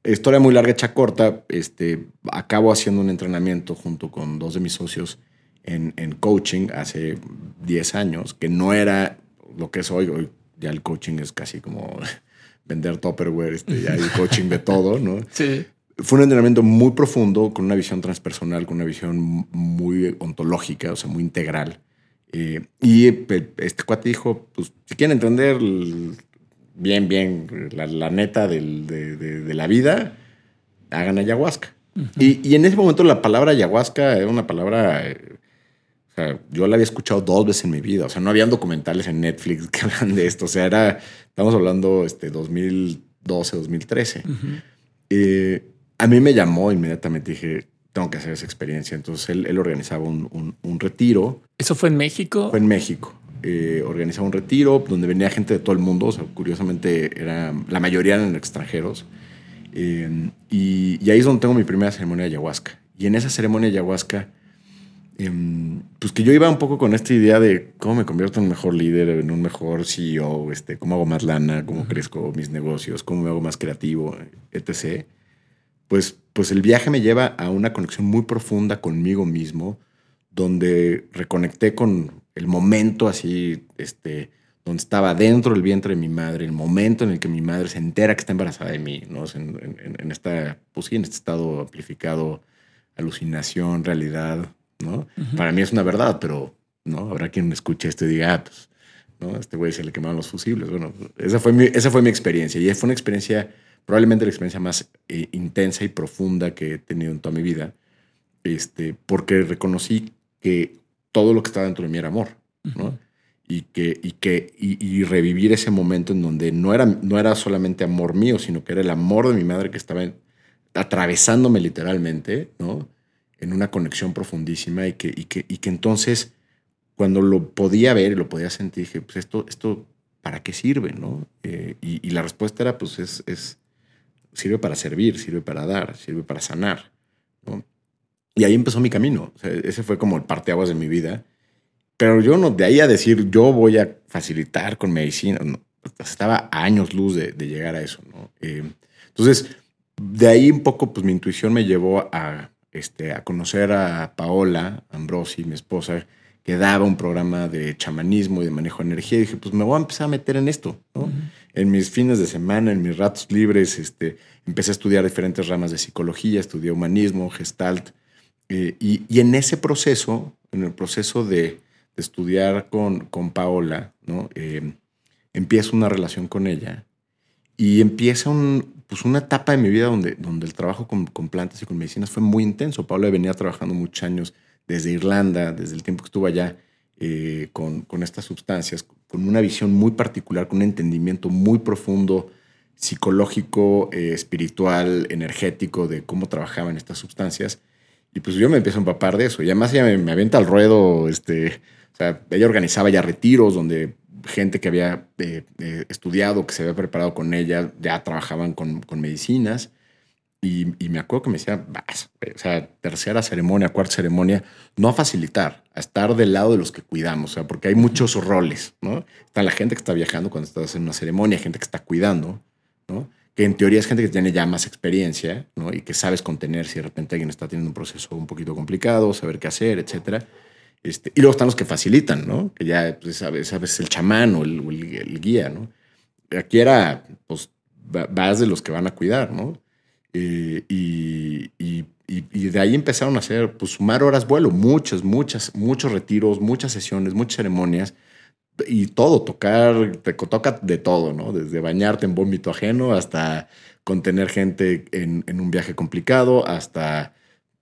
Historia muy larga, hecha corta, este, acabo haciendo un entrenamiento junto con dos de mis socios en, en coaching hace 10 años, que no era lo que es hoy, hoy ya el coaching es casi como vender Tupperware, este, ya hay coaching de todo, ¿no? Sí fue un entrenamiento muy profundo, con una visión transpersonal, con una visión muy ontológica, o sea, muy integral. Eh, y este cuate dijo, pues, si quieren entender bien, bien la, neta de, la vida, hagan ayahuasca. y, en ese momento la palabra ayahuasca era una palabra... o sea, yo la había escuchado dos veces en mi vida. O sea, no habían documentales en Netflix que hablan de esto. O sea, era, estamos hablando este 2012, 2013 a mí me llamó inmediatamente, dije, tengo que hacer esa experiencia. Entonces él, organizaba un, retiro. ¿Eso fue en México? Fue en México. Eh, organizaba un retiro donde venía gente de todo el mundo. O sea, curiosamente, era, la mayoría eran extranjeros. Eh, y, ahí es donde tengo mi primera ceremonia de ayahuasca. Y en esa ceremonia de ayahuasca, pues que yo iba un poco con esta idea de cómo me convierto en un mejor líder, en un mejor CEO, este, cómo hago más lana, cómo crezco mis negocios, cómo me hago más creativo, etc pues, pues el viaje me lleva a una conexión muy profunda conmigo mismo, donde reconecté con el momento así, este, donde estaba dentro del vientre de mi madre, el momento en el que mi madre se entera que está embarazada de mí, ¿no? En, esta, pues en este estado amplificado, alucinación, realidad, ¿no? Para mí es una verdad, pero, ¿no? Habrá quien me escuche esto y diga, ah, pues, ¿no? Este güey se le quemaron los fusibles. Bueno, esa fue mi, esa fue mi experiencia y fue una experiencia probablemente la experiencia más eh, intensa y profunda que he tenido en toda mi vida, este, porque reconocí que todo lo que estaba dentro de mí era amor, ¿no? y, que, y, que, y, revivir ese momento en donde no era, no era solamente amor mío, sino que era el amor de mi madre que estaba atravesándome literalmente, ¿no? En una conexión profundísima y que, y que, y que entonces cuando lo podía ver y lo podía sentir, dije, pues esto, esto ¿para qué sirve? ¿no? Eh, y, la respuesta era, pues es, es, sirve para servir, sirve para dar, sirve para sanar. ¿no? Y ahí empezó mi camino. ese fue como el parteaguas de mi vida. Pero yo no, de ahí a decir, yo voy a facilitar con medicina, estaba a años luz de, llegar a eso. ¿no? Eh, entonces, de ahí un poco, pues mi intuición me llevó a, este, a conocer a Paola Ambrosi, mi esposa, que daba un programa de chamanismo y de manejo de energía. Y dije, pues me voy a empezar a meter en esto. ¿no? En mis fines de semana, en mis ratos libres, este, empecé a estudiar diferentes ramas de psicología, estudié humanismo, gestalt. Eh, y, en ese proceso, en el proceso de, estudiar con, con Paola, ¿no? Eh, empiezo una relación con ella y empieza un, pues una etapa de mi vida donde, donde el trabajo con, con, plantas y con medicinas fue muy intenso. Paola venía trabajando muchos años desde Irlanda, desde el tiempo que estuvo allá eh, con, con estas sustancias, con una visión muy particular, con un entendimiento muy profundo psicológico, espiritual, energético de cómo trabajaban estas sustancias. Y pues yo me empiezo a empapar de eso. Y además ella me, aventa al ruedo. Este, o sea, ella organizaba ya retiros donde gente que había eh, eh, estudiado, que se había preparado con ella, ya trabajaban con, con medicinas. Y, y, me acuerdo que me decía, vas, o sea, tercera ceremonia, cuarta ceremonia, no a facilitar, a estar del lado de los que cuidamos, o sea, porque hay muchos roles, ¿no? Está la gente que está viajando cuando estás en una ceremonia, gente que está cuidando, ¿no? que en teoría es gente que tiene ya más experiencia ¿no? y que sabes contener si de repente alguien está teniendo un proceso un poquito complicado, saber qué hacer, etc. Este, y luego están los que facilitan, ¿no? que ya pues, sabes, sabes el chamán o el, el, guía. ¿no? Aquí era, pues, vas de los que van a cuidar. ¿no? Eh, y, y, y, de ahí empezaron a hacer, pues sumar horas vuelo, muchas, muchas, muchos retiros, muchas sesiones, muchas ceremonias y todo, tocar, te toca de todo, ¿no? Desde bañarte en vómito ajeno hasta contener gente en, en un viaje complicado, hasta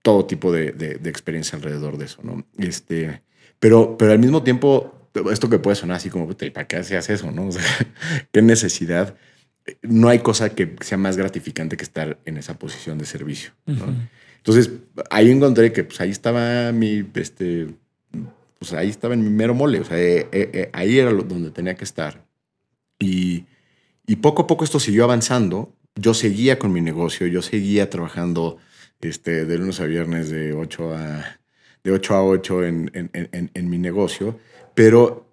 todo tipo de, de, experiencia alrededor de eso, ¿no? Este, pero, pero al mismo tiempo, esto que puede sonar así como, ¿para qué hacías eso, no? O sea, ¿qué necesidad? No hay cosa que sea más gratificante que estar en esa posición de servicio, ¿no? Entonces, ahí encontré que pues ahí estaba mi, este, pues ahí estaba en mi mero mole, o sea, eh, eh, eh, ahí era donde tenía que estar. Y, y, poco a poco esto siguió avanzando. Yo seguía con mi negocio, yo seguía trabajando este, de lunes a viernes de 8 a, de 8, a 8 en, en, en, mi negocio, pero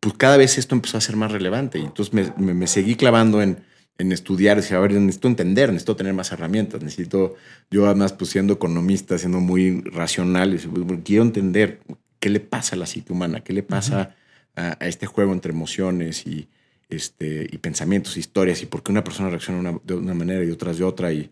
pues cada vez esto empezó a ser más relevante y entonces me, me, seguí clavando en, en estudiar, decía, a ver, necesito entender, necesito tener más herramientas, necesito, yo además pues siendo economista, siendo muy racional, quiero entender qué le pasa a la psique humana, qué le pasa a, este juego entre emociones y, este, y pensamientos, historias, y por qué una persona reacciona de una manera y otras de otra. Y,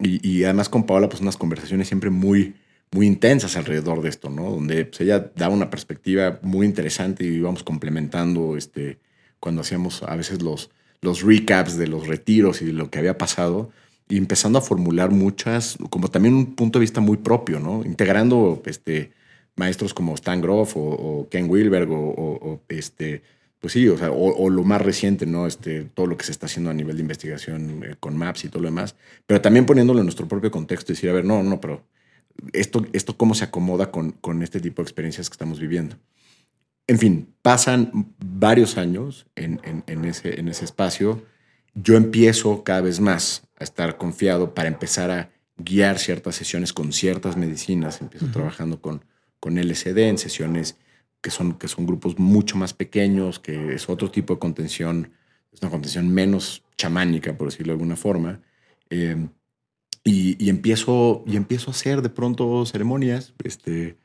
y, además con Paola, pues unas conversaciones siempre muy, muy intensas alrededor de esto, ¿no? Donde pues, ella daba una perspectiva muy interesante y íbamos complementando este, cuando hacíamos a veces los, los recaps de los retiros y de lo que había pasado y empezando a formular muchas, como también un punto de vista muy propio, ¿no? Integrando este, maestros como Stan Groff o, Ken Wilberg o, este, pues sí, o, sea, o, lo más reciente, ¿no? Este, todo lo que se está haciendo a nivel de investigación eh, con Maps y todo lo demás, pero también poniéndolo en nuestro propio contexto y decir, a ver, no, no, pero esto, esto cómo se acomoda con, con este tipo de experiencias que estamos viviendo. En fin, pasan varios años en, en, ese, en ese espacio. Yo empiezo cada vez más a estar confiado para empezar a guiar ciertas sesiones con ciertas medicinas. Empiezo trabajando con con LSD en sesiones que son, que son grupos mucho más pequeños, que es otro tipo de contención, es una contención menos chamánica, por decirlo de alguna forma. Em, y, empiezo, y empiezo a hacer de pronto ceremonias este,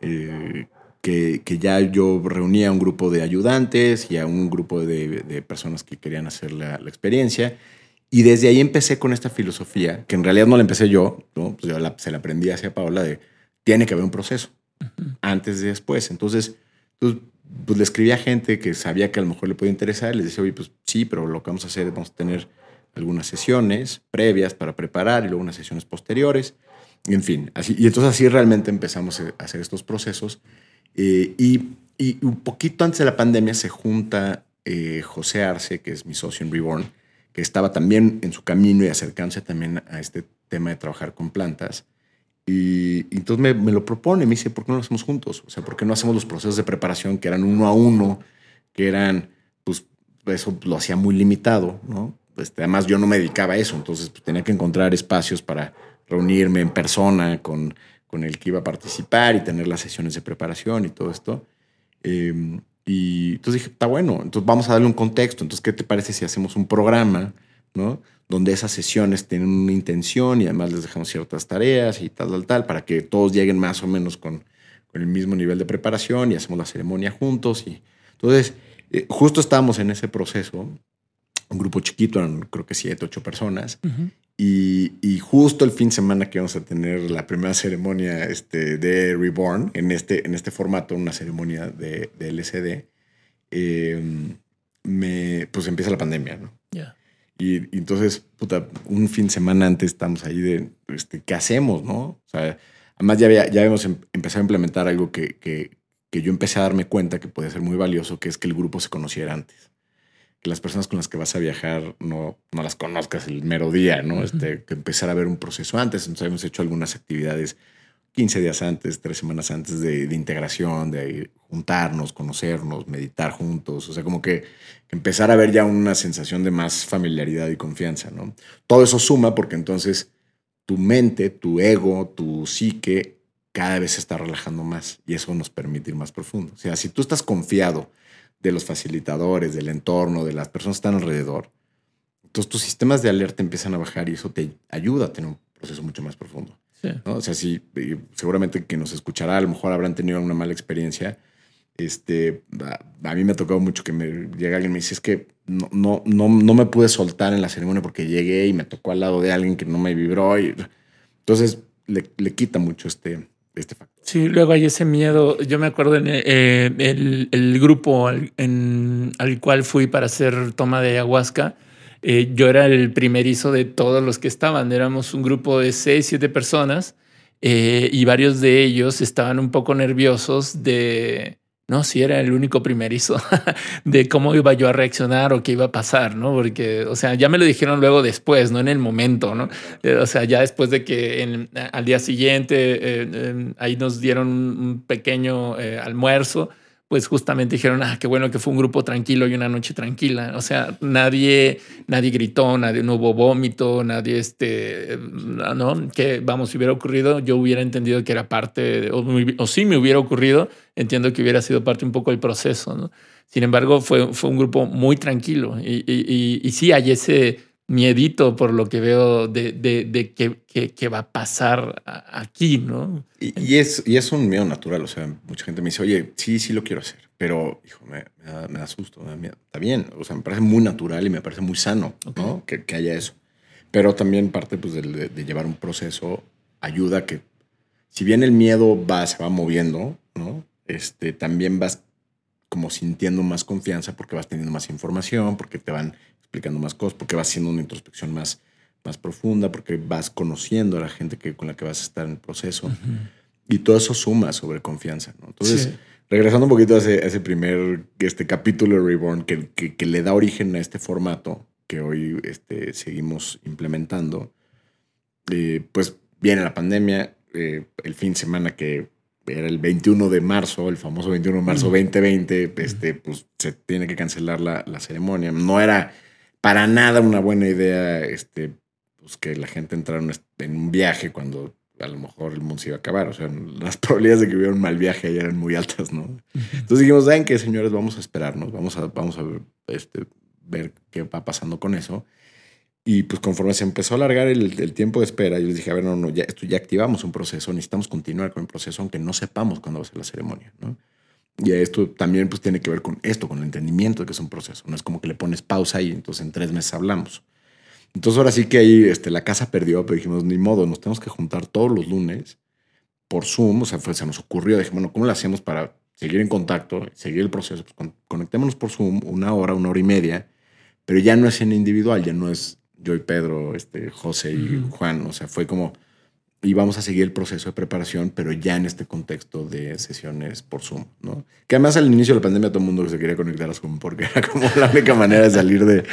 eh, que, que, ya yo reunía a un grupo de ayudantes y a un grupo de, personas que querían hacer la, experiencia. Y desde ahí empecé con esta filosofía, que en realidad no la empecé yo, ¿no? Pues se la aprendí hacia Paola, de tiene que haber un proceso antes y después. Entonces, pues, pues, le escribí a gente que sabía que a lo mejor le podía interesar. Les decía, oye, pues sí, pero lo que vamos a hacer es vamos a tener algunas sesiones previas para preparar y luego unas sesiones posteriores. En fin, así, y entonces así realmente empezamos a hacer estos procesos. Eh, y, y un poquito antes de la pandemia se junta eh, José Arce, que es mi socio en Reborn, que estaba también en su camino y acercándose también a este tema de trabajar con plantas. Y, entonces me, me, lo propone, me dice, ¿por qué no lo hacemos juntos? O sea, ¿por qué no hacemos los procesos de preparación que eran uno a uno, que eran, pues, eso lo hacía muy limitado, ¿no? Pues, además yo no me dedicaba a eso, entonces pues, tenía que encontrar espacios para reunirme en persona con, con el que iba a participar y tener las sesiones de preparación y todo esto. Em, y entonces dije, está bueno, entonces vamos a darle un contexto. Entonces, ¿qué te parece si hacemos un programa, ¿no? Donde esas sesiones tienen una intención y además les dejamos ciertas tareas y tal, tal, tal, para que todos lleguen más o menos con, con el mismo nivel de preparación y hacemos la ceremonia juntos. Y entonces, eh, justo estábamos en ese proceso, un grupo chiquito, eran creo que siete, ocho personas, y, justo el fin de semana que vamos a tener la primera ceremonia este, de Reborn en este, en este formato, una ceremonia de, de LCD, em, me, pues empieza la pandemia, ¿no? Y, entonces, puta, un fin de semana antes estamos ahí de, este, ¿qué hacemos, no? O sea, además ya, había, ya habíamos em, empezado a implementar algo que, que, que yo empecé a darme cuenta que podía ser muy valioso, que es que el grupo se conociera antes que las personas con las que vas a viajar no, no las conozcas el mero día, ¿no? este, que empezar a ver un proceso antes. Entonces hemos hecho algunas actividades 15 días antes, tres semanas antes de, integración, de juntarnos, conocernos, meditar juntos. O sea, como que, empezar a ver ya una sensación de más familiaridad y confianza, ¿no? Todo eso suma porque entonces tu mente, tu ego, tu psique cada vez se está relajando más y eso nos permite ir más profundo. O sea, si tú estás confiado de los facilitadores, del entorno, de las personas que están alrededor. Entonces tus sistemas de alerta empiezan a bajar y eso te ayuda a tener un proceso mucho más profundo. O sea, sí, seguramente que nos escuchará, a lo mejor habrán tenido una mala experiencia. Este, a, mí me ha tocado mucho que me llega alguien y me dice, es que no, no, no, no me pude soltar en la ceremonia porque llegué y me tocó al lado de alguien que no me vibró. Y, entonces le, le quita mucho este, este factor. Sí, luego hay ese miedo. Yo me acuerdo en eh, el, grupo al, en, al cual fui para hacer toma de ayahuasca. Eh, yo era el primerizo de todos los que estaban. Éramos un grupo de seis, siete personas eh, y varios de ellos estaban un poco nerviosos de, no, si era el único primerizo de cómo iba yo a reaccionar o qué iba a pasar, ¿no? Porque, o sea, ya me lo dijeron luego después, no en el momento, ¿no? Eh, o sea, ya después de que al día siguiente eh, ahí nos dieron un pequeño almuerzo pues justamente dijeron, ah, qué bueno que fue un grupo tranquilo y una noche tranquila. O sea, nadie, nadie gritó, nadie, no hubo vómito, nadie, este, no, que vamos, si hubiera ocurrido, yo hubiera entendido que era parte, o, o sí me hubiera ocurrido, entiendo que hubiera sido parte un poco del proceso, ¿no? Sin embargo, fue, fue un grupo muy tranquilo y, y sí hay ese, miedito por lo que veo de, de, de qué, va a pasar aquí, ¿no? Y, es, y es un miedo natural, o sea, mucha gente me dice, oye, sí, sí lo quiero hacer, pero, hijo, me, me, da, susto, Está bien, o sea, me parece muy natural y me parece muy sano, ¿no? Que, que, haya eso. Pero también parte pues, de, de, llevar un proceso ayuda a que, si bien el miedo va, se va moviendo, ¿no? Este, también vas como sintiendo más confianza porque vas teniendo más información, porque te van explicando más cosas, porque vas haciendo una introspección más, más profunda, porque vas conociendo a la gente que, con la que vas a estar en el proceso. Y todo eso suma sobre confianza. ¿no? Entonces, regresando un poquito a ese, ese, primer este capítulo de Reborn que, que, le da origen a este formato que hoy este, seguimos implementando, eh, pues viene la pandemia, eh, el fin de semana que era el 21 de marzo, el famoso 21 de marzo 2020, este, pues se tiene que cancelar la, la ceremonia. No era para nada una buena idea este, pues que la gente entrara en un viaje cuando a lo mejor el mundo se iba a acabar. O sea, las probabilidades de que hubiera un mal viaje ahí eran muy altas, ¿no? Entonces dijimos, ¿saben qué, señores? Vamos a esperarnos, vamos a, vamos a este, ver qué va pasando con eso. Y pues conforme se empezó a alargar el, tiempo de espera, yo les dije, a ver, no, no, ya, esto ya activamos un proceso, necesitamos continuar con el proceso, aunque no sepamos cuándo va a ser la ceremonia, ¿no? Y esto también pues tiene que ver con esto, con el entendimiento de que es un proceso. No es como que le pones pausa y entonces en tres meses hablamos. Entonces ahora sí que ahí este, la casa perdió, pero dijimos, ni modo, nos tenemos que juntar todos los lunes por Zoom. O sea, fue, se nos ocurrió, dije, bueno, ¿cómo lo hacemos para seguir en contacto, seguir el proceso? Pues conectémonos por Zoom una hora, una hora y media, pero ya no es en individual, ya no es yo y Pedro, este, José y Juan. O sea, fue como y vamos a seguir el proceso de preparación, pero ya en este contexto de sesiones por Zoom, ¿no? Que además al inicio de la pandemia todo el mundo se quería conectar a Zoom porque era como la única manera de salir de,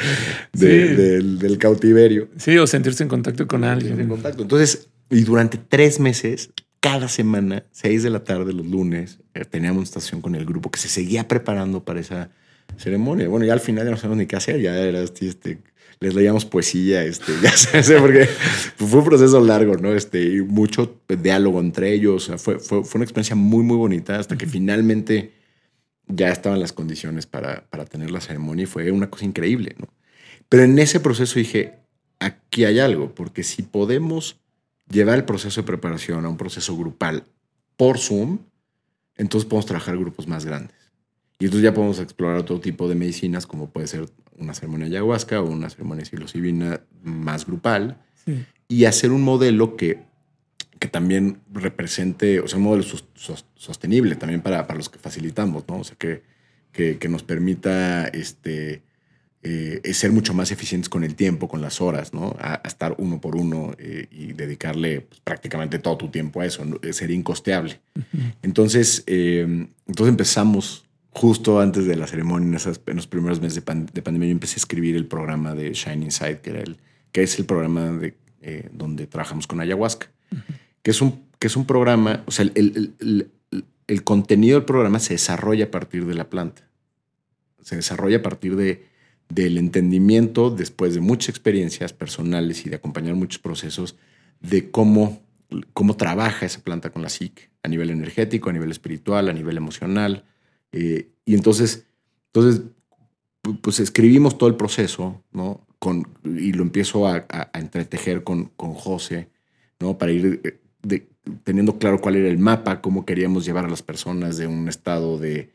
del, cautiverio. Sí, o sentirse en contacto con alguien. En contacto. Entonces, y durante tres meses, cada semana, seis de la tarde, los lunes, eh, teníamos estación con el grupo que se seguía preparando para esa ceremonia. Bueno, ya al final ya no sabemos ni qué hacer, ya era este les leíamos poesía, este, ya sé, porque fue un proceso largo, ¿no? Este, y mucho diálogo entre ellos. fue, fue, fue, una experiencia muy, muy bonita hasta que finalmente ya estaban las condiciones para, para tener la ceremonia y fue una cosa increíble, ¿no? Pero en ese proceso dije, aquí hay algo, porque si podemos llevar el proceso de preparación a un proceso grupal por Zoom, entonces podemos trabajar grupos más grandes. Y entonces ya podemos explorar otro tipo de medicinas, como puede ser una ceremonia ayahuasca o una ceremonia psilocibina más grupal, y hacer un modelo que, que también represente, o sea, un modelo sostenible también para, para, los que facilitamos, ¿no? O sea, que, que, que nos permita este, eh, ser mucho más eficientes con el tiempo, con las horas, ¿no? A, estar uno por uno eh, y dedicarle pues, prácticamente todo tu tiempo a eso, sería incosteable. Entonces, eh, entonces empezamos justo antes de la ceremonia, en, esas, en los primeros meses de, pandemia, yo empecé a escribir el programa de Shining Side, que, era el, que es el programa de, eh, donde trabajamos con ayahuasca, que, es un, que es un programa, o sea, el, el, el, contenido del programa se desarrolla a partir de la planta, se desarrolla a partir de, del entendimiento, después de muchas experiencias personales y de acompañar muchos procesos, de cómo, cómo trabaja esa planta con la psique, a nivel energético, a nivel espiritual, a nivel emocional, eh, y entonces, entonces, pues escribimos todo el proceso, ¿no? Con, y lo empiezo a, entretejer con, con José, ¿no? Para ir eh, teniendo claro cuál era el mapa, cómo queríamos llevar a las personas de un estado de,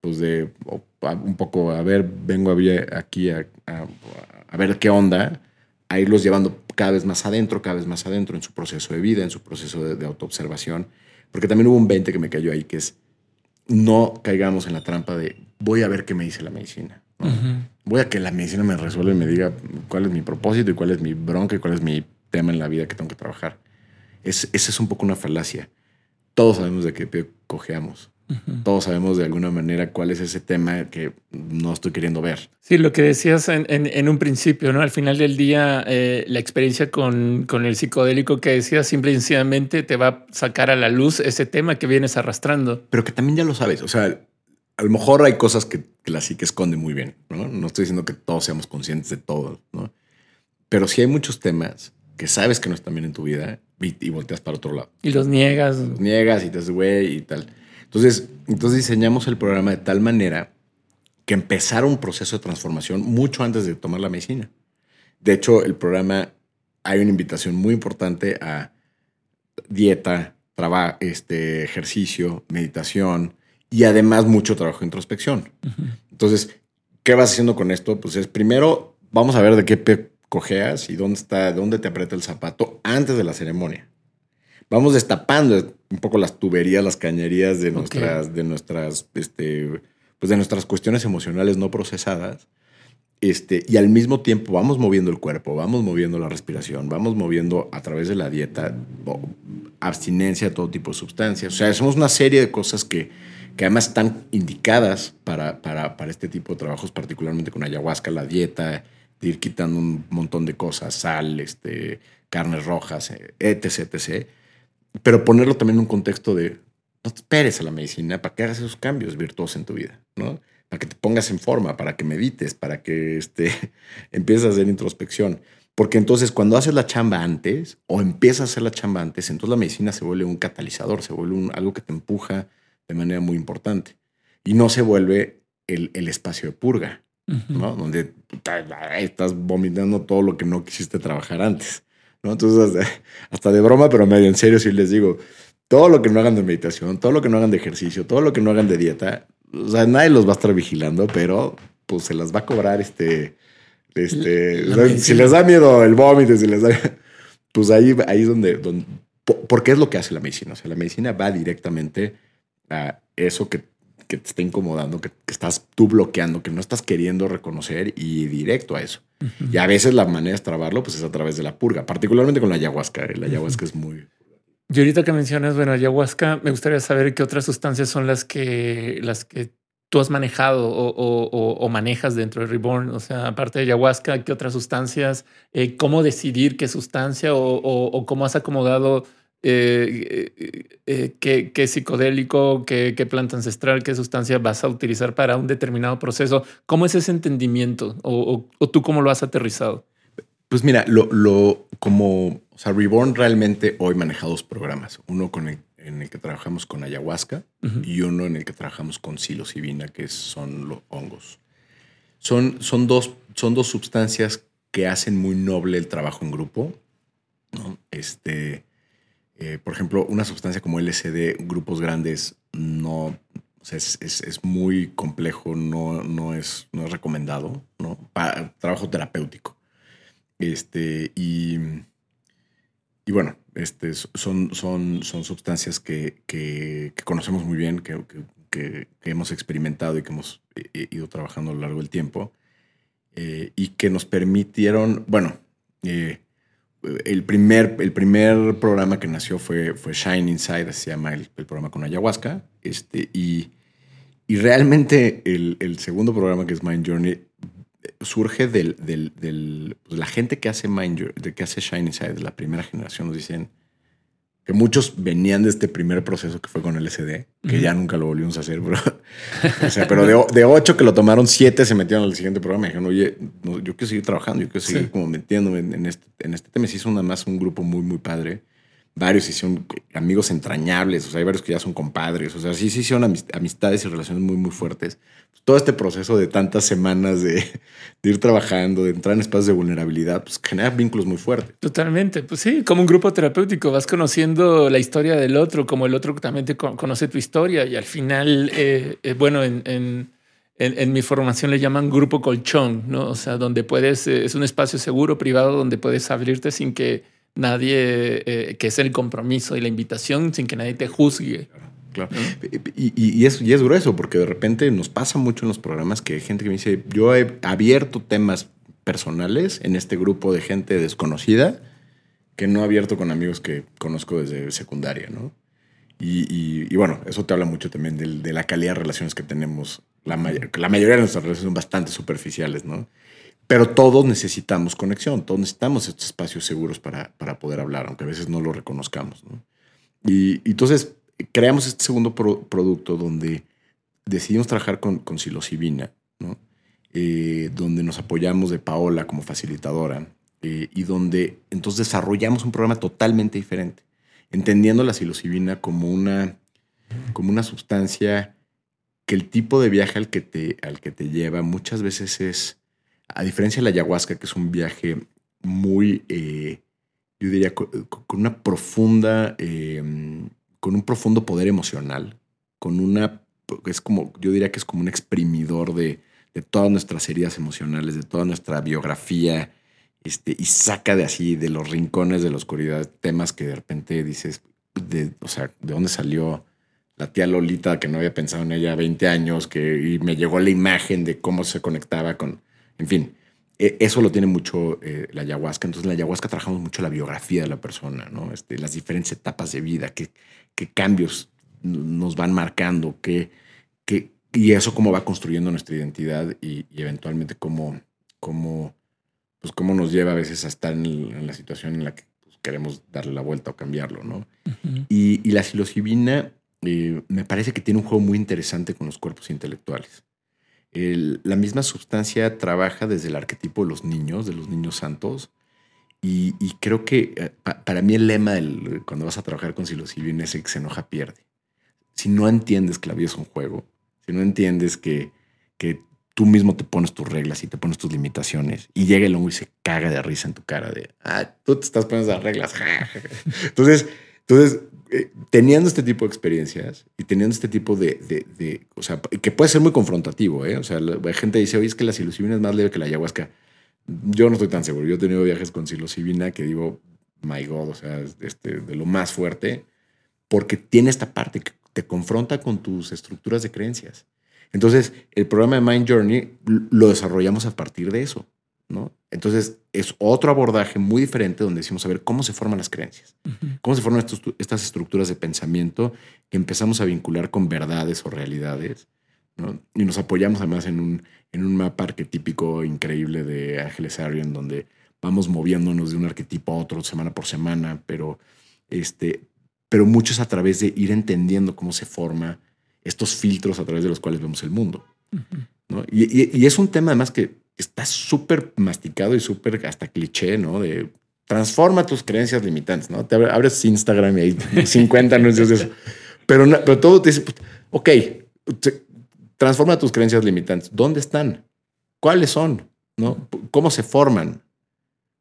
pues de, un poco, a ver, vengo aquí a, a, ver qué onda, a irlos llevando cada vez más adentro, cada vez más adentro en su proceso de vida, en su proceso de, de autoobservación. Porque también hubo un 20 que me cayó ahí, que es, no caigamos en la trampa de voy a ver qué me dice la medicina. Voy a que la medicina me resuelva y me diga cuál es mi propósito y cuál es mi bronca y cuál es mi tema en la vida que tengo que trabajar. Es, esa es un poco una falacia. Todos sabemos de qué cojeamos. Todos sabemos de alguna manera cuál es ese tema que no estoy queriendo ver. Sí, lo que decías en, un principio, ¿no? Al final del día, eh, la experiencia con, con, el psicodélico que decías simple y sencillamente te va a sacar a la luz ese tema que vienes arrastrando. Pero que también ya lo sabes. O sea, a lo mejor hay cosas que, la psique esconde muy bien, ¿no? No estoy diciendo que todos seamos conscientes de todo, ¿no? Pero sí hay muchos temas que sabes que no están bien en tu vida y, volteas para otro lado. Y los niegas. Los niegas y te haces güey y tal. Entonces, entonces diseñamos el programa de tal manera que empezara un proceso de transformación mucho antes de tomar la medicina. De hecho, el programa hay una invitación muy importante a dieta, trabajo, este, ejercicio, meditación y además mucho trabajo de introspección. Entonces, ¿qué vas haciendo con esto? Pues es primero, vamos a ver de qué cojeas y dónde está, dónde te aprieta el zapato antes de la ceremonia vamos destapando un poco las tuberías, las cañerías de nuestras, de nuestras, este, pues de nuestras cuestiones emocionales no procesadas. Este, y al mismo tiempo vamos moviendo el cuerpo, vamos moviendo la respiración, vamos moviendo a través de la dieta, abstinencia de todo tipo de sustancias. O sea, hacemos una serie de cosas que, que además están indicadas para, para, para este tipo de trabajos, particularmente con ayahuasca, la dieta, de ir quitando un montón de cosas, sal, este, carnes rojas, eh, etc, etc pero ponerlo también en un contexto de no te esperes a la medicina para que hagas esos cambios virtuosos en tu vida, ¿no? Para que te pongas en forma, para que medites, para que este, empieces a hacer introspección. Porque entonces cuando haces la chamba antes o empiezas a hacer la chamba antes, entonces la medicina se vuelve un catalizador, se vuelve algo que te empuja de manera muy importante. Y no se vuelve el, el espacio de purga, ¿no? Donde estás vomitando todo lo que no quisiste trabajar antes. Entonces, hasta, de broma, pero medio en serio, si les digo, todo lo que no hagan de meditación, todo lo que no hagan de ejercicio, todo lo que no hagan de dieta, o sea, nadie los va a estar vigilando, pero pues se las va a cobrar este, este, si les da miedo el vómito, si les da, pues ahí, ahí es donde, donde, porque es lo que hace la medicina, o sea, la medicina va directamente a eso que que te está incomodando, que, estás tú bloqueando, que no estás queriendo reconocer y directo a eso. Y a veces la manera de trabarlo pues es a través de la purga, particularmente con la ayahuasca. ¿eh? La ayahuasca es muy... Y ahorita que mencionas, bueno, ayahuasca, me gustaría saber qué otras sustancias son las que, las que tú has manejado o, manejas dentro de Reborn. O sea, aparte de ayahuasca, qué otras sustancias, eh, cómo decidir qué sustancia o, cómo has acomodado eh, eh, qué, psicodélico, qué, planta ancestral, qué sustancia vas a utilizar para un determinado proceso. ¿Cómo es ese entendimiento o, tú cómo lo has aterrizado? Pues mira, lo, lo como, o sea, Reborn realmente hoy maneja dos programas. Uno con el, en el que trabajamos con ayahuasca y uno en el que trabajamos con psilocibina, que son los hongos. Son, son, dos, son dos sustancias que hacen muy noble el trabajo en grupo. ¿no? Este, eh, por ejemplo, una sustancia como LSD, grupos grandes, no, es, es, es, muy complejo, no, no, es, no es recomendado, ¿no? Para trabajo terapéutico. Este, y, y bueno, este, son, son, son sustancias que, que, conocemos muy bien, que, que, hemos experimentado y que hemos eh, eh, ido trabajando a lo largo del tiempo, y que nos permitieron, bueno, el, primer, el primer programa que nació fue, fue Shine Inside, se llama el, programa con ayahuasca, este, y, y realmente el, el, segundo programa que es Mind Journey surge del, del, pues, la gente que hace Mind, de que hace Shiny Side, la primera generación, nos dicen que muchos venían de este primer proceso que fue con LSD, que ya nunca lo volvimos a hacer, pero, o sea, pero de, ocho que lo tomaron, siete se metieron al siguiente programa y dijeron, oye, yo quiero seguir trabajando, yo quiero seguir como metiéndome en, este, en este tema. Se hizo nada más un grupo muy, muy padre varios hicieron amigos entrañables, o sea, hay varios que ya son compadres, o sea, sí, hicieron amistades y relaciones muy, muy fuertes. Todo este proceso de tantas semanas de, ir trabajando, de entrar en espacios de vulnerabilidad, pues genera vínculos muy fuertes. Totalmente, pues sí, como un grupo terapéutico, vas conociendo la historia del otro, como el otro también te conoce tu historia y al final, eh, eh, bueno, en, en en, mi formación le llaman grupo colchón, ¿no? O sea, donde puedes, eh, es un espacio seguro, privado, donde puedes abrirte sin que nadie, eh, que es el compromiso y la invitación sin que nadie te juzgue. Claro. Y, es, y es grueso, porque de repente nos pasa mucho en los programas que hay gente que me dice, yo he abierto temas personales en este grupo de gente desconocida que no he abierto con amigos que conozco desde secundaria, ¿no? Y, bueno, eso te habla mucho también de, la calidad de relaciones que tenemos. La, la mayoría de nuestras relaciones son bastante superficiales, ¿no? Pero todos necesitamos conexión, todos necesitamos estos espacios seguros para, para poder hablar, aunque a veces no lo reconozcamos. Y, entonces creamos este segundo producto donde decidimos trabajar con, con psilocibina, ¿no? Eh, donde nos apoyamos de Paola como facilitadora eh, y donde entonces desarrollamos un programa totalmente diferente, entendiendo la psilocibina como una, como una sustancia que el tipo de viaje al que te, al que te lleva muchas veces es a diferencia de la ayahuasca, que es un viaje muy, eh, yo diría, con, una profunda, em, con un profundo poder emocional, con una, es como, yo diría que es como un exprimidor de, todas nuestras heridas emocionales, de toda nuestra biografía, este, y saca de así, de los rincones de la oscuridad, temas que de repente dices, de, o sea, ¿de dónde salió? la tía Lolita, que no había pensado en ella 20 años, que y me llegó la imagen de cómo se conectaba con, en fin, e, eso lo tiene mucho eh, la ayahuasca. Entonces, en la ayahuasca trabajamos mucho la biografía de la persona, ¿no? Este, las diferentes etapas de vida, qué, qué cambios nos van marcando, qué, qué, y eso cómo va construyendo nuestra identidad y, eventualmente cómo, cómo, pues cómo nos lleva a veces a estar en, la situación en la que pues, queremos darle la vuelta o cambiarlo, ¿no? y, la psilocibina eh, me parece que tiene un juego muy interesante con los cuerpos intelectuales la misma sustancia trabaja desde el arquetipo de los niños, de los niños santos. Y, creo que eh, para mí el lema del, cuando vas a trabajar con psilocibina es el que se enoja pierde. Si no entiendes que la vida es un juego, si no entiendes que, que tú mismo te pones tus reglas y te pones tus limitaciones y llega el hongo y se caga de risa en tu cara de, ah, tú te estás poniendo las reglas. entonces, entonces eh, teniendo este tipo de experiencias y teniendo este tipo de, de, o sea, que puede ser muy confrontativo, ¿eh? O sea, la, gente dice, oye, es que la psilocibina es más leve que la ayahuasca. Yo no estoy tan seguro. Yo he tenido viajes con psilocibina que digo, my God, o sea, este, de lo más fuerte, porque tiene esta parte que te confronta con tus estructuras de creencias. Entonces, el programa de Mind Journey lo desarrollamos a partir de eso. ¿No? Entonces es otro abordaje muy diferente donde decimos a ver cómo se forman las creencias, cómo se forman estas estructuras de pensamiento que empezamos a vincular con verdades o realidades. Y nos apoyamos además en un, en un mapa arquetípico increíble de Ángeles Arion, donde vamos moviéndonos de un arquetipo a otro semana por semana, pero, este, pero mucho es a través de ir entendiendo cómo se forma estos filtros a través de los cuales vemos el mundo. y, es un tema además que está súper masticado y súper hasta cliché, ¿no? De transforma tus creencias limitantes, ¿no? Te abres Instagram y hay 50 anuncios de eso. Pero, pero todo te dice, ok, transforma tus creencias limitantes. ¿Dónde están? ¿Cuáles son? ¿No? ¿Cómo se forman?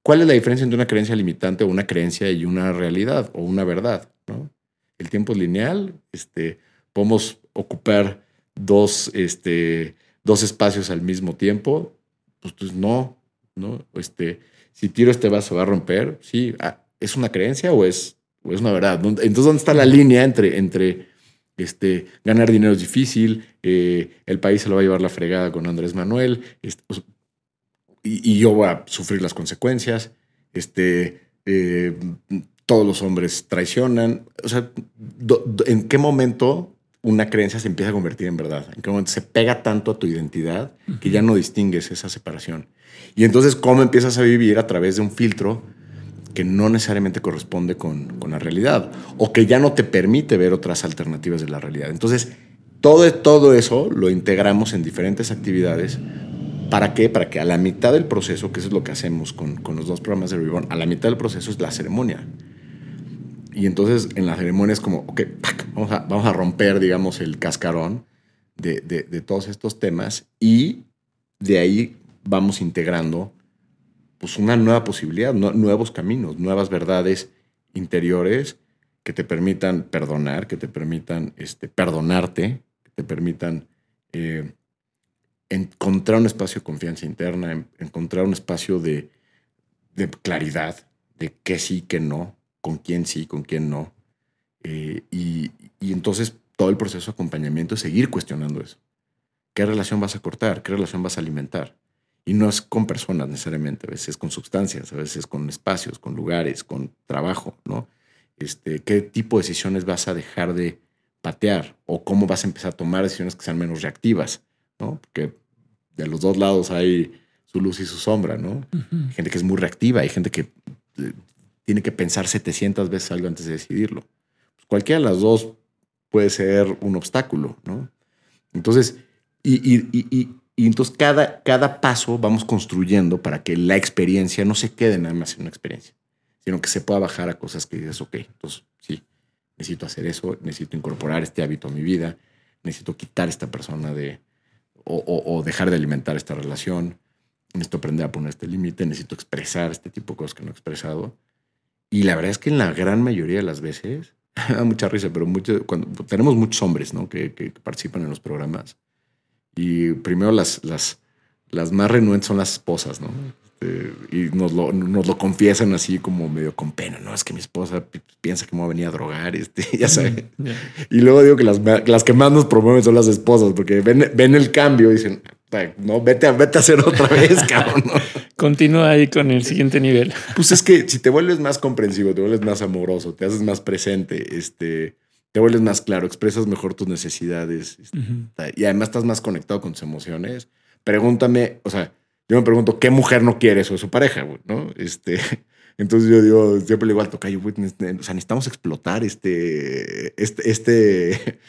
¿Cuál es la diferencia entre una creencia limitante o una creencia y una realidad o una verdad? ¿no? El tiempo es lineal. Este, podemos ocupar dos, este, dos espacios al mismo tiempo. Pues, pues, no, ¿no? Este, si tiro este vaso va a romper. Sí, ah, ¿es una creencia o es, o es una verdad? Entonces, ¿dónde está la línea entre, entre este, ganar dinero es difícil, eh, el país se lo va a llevar la fregada con Andrés Manuel, y, yo voy a sufrir las consecuencias. Este, eh, todos los hombres traicionan. O sea, ¿en qué momento una creencia se empieza a convertir en verdad? ¿En qué momento se pega tanto a tu identidad que ya no distingues esa separación? Y entonces, ¿cómo empiezas a vivir a través de un filtro que no necesariamente corresponde con, la realidad o que ya no te permite ver otras alternativas de la realidad? Entonces, todo, todo eso lo integramos en diferentes actividades ¿Para qué? Para que a la mitad del proceso, que eso es lo que hacemos con, con los dos programas de Reborn, a la mitad del proceso es la ceremonia. Y entonces en la ceremonia es como, ok, vamos, a, vamos a romper, digamos, el cascarón de, de, de, todos estos temas y de ahí vamos integrando pues una nueva posibilidad, nuevos caminos, nuevas verdades interiores que te permitan perdonar, que te permitan este, perdonarte, que te permitan eh, encontrar un espacio de confianza interna, encontrar un espacio de, claridad, de qué sí, qué no, con quién sí, con quién no. Eh, y, entonces todo el proceso de acompañamiento es seguir cuestionando eso. ¿Qué relación vas a cortar? ¿Qué relación vas a alimentar? Y no es con personas necesariamente, a veces con sustancias, a veces con espacios, con lugares, con trabajo, ¿no? Este, ¿Qué tipo de decisiones vas a dejar de patear? ¿O cómo vas a empezar a tomar decisiones que sean menos reactivas? ¿no? Porque de los dos lados hay su luz y su sombra, ¿no? Hay gente que es muy reactiva, hay gente que eh, tiene que pensar 700 veces algo antes de decidirlo. Cualquiera de las dos puede ser un obstáculo, ¿no? Entonces, y, entonces cada, cada paso vamos construyendo para que la experiencia no se quede nada más en una experiencia, sino que se pueda bajar a cosas que dices, ok, entonces sí, necesito hacer eso, necesito incorporar este hábito a mi vida, necesito quitar esta persona de, o, dejar de alimentar esta relación. Necesito aprender a poner este límite, necesito expresar este tipo de cosas que no he expresado. Y la verdad es que en la gran mayoría de las veces, da mucha risa, pero mucho, cuando, tenemos muchos hombres ¿no? que, que, participan en los programas. Y primero las, las, las más renuentes son las esposas, ¿no? Este, y nos lo, nos lo confiesan así como medio con pena, ¿no? Es que mi esposa piensa que me va a venir a drogar, este, ya sabes. Y luego digo que las, las que más nos promueven son las esposas, porque ven, ven el cambio y dicen, no, vete a, vete a hacer otra vez, cabrón. Continúa ahí con el siguiente nivel. Pues es que si te vuelves más comprensivo, te vuelves más amoroso, te haces más presente, este, te vuelves más claro, expresas mejor tus necesidades este, y además estás más conectado con tus emociones. Pregúntame, o sea, yo me pregunto, ¿qué mujer no quiere eso de su pareja, ¿No? Este, entonces yo digo, siempre le digo al tocayo, o sea, necesitamos explotar este, este, este,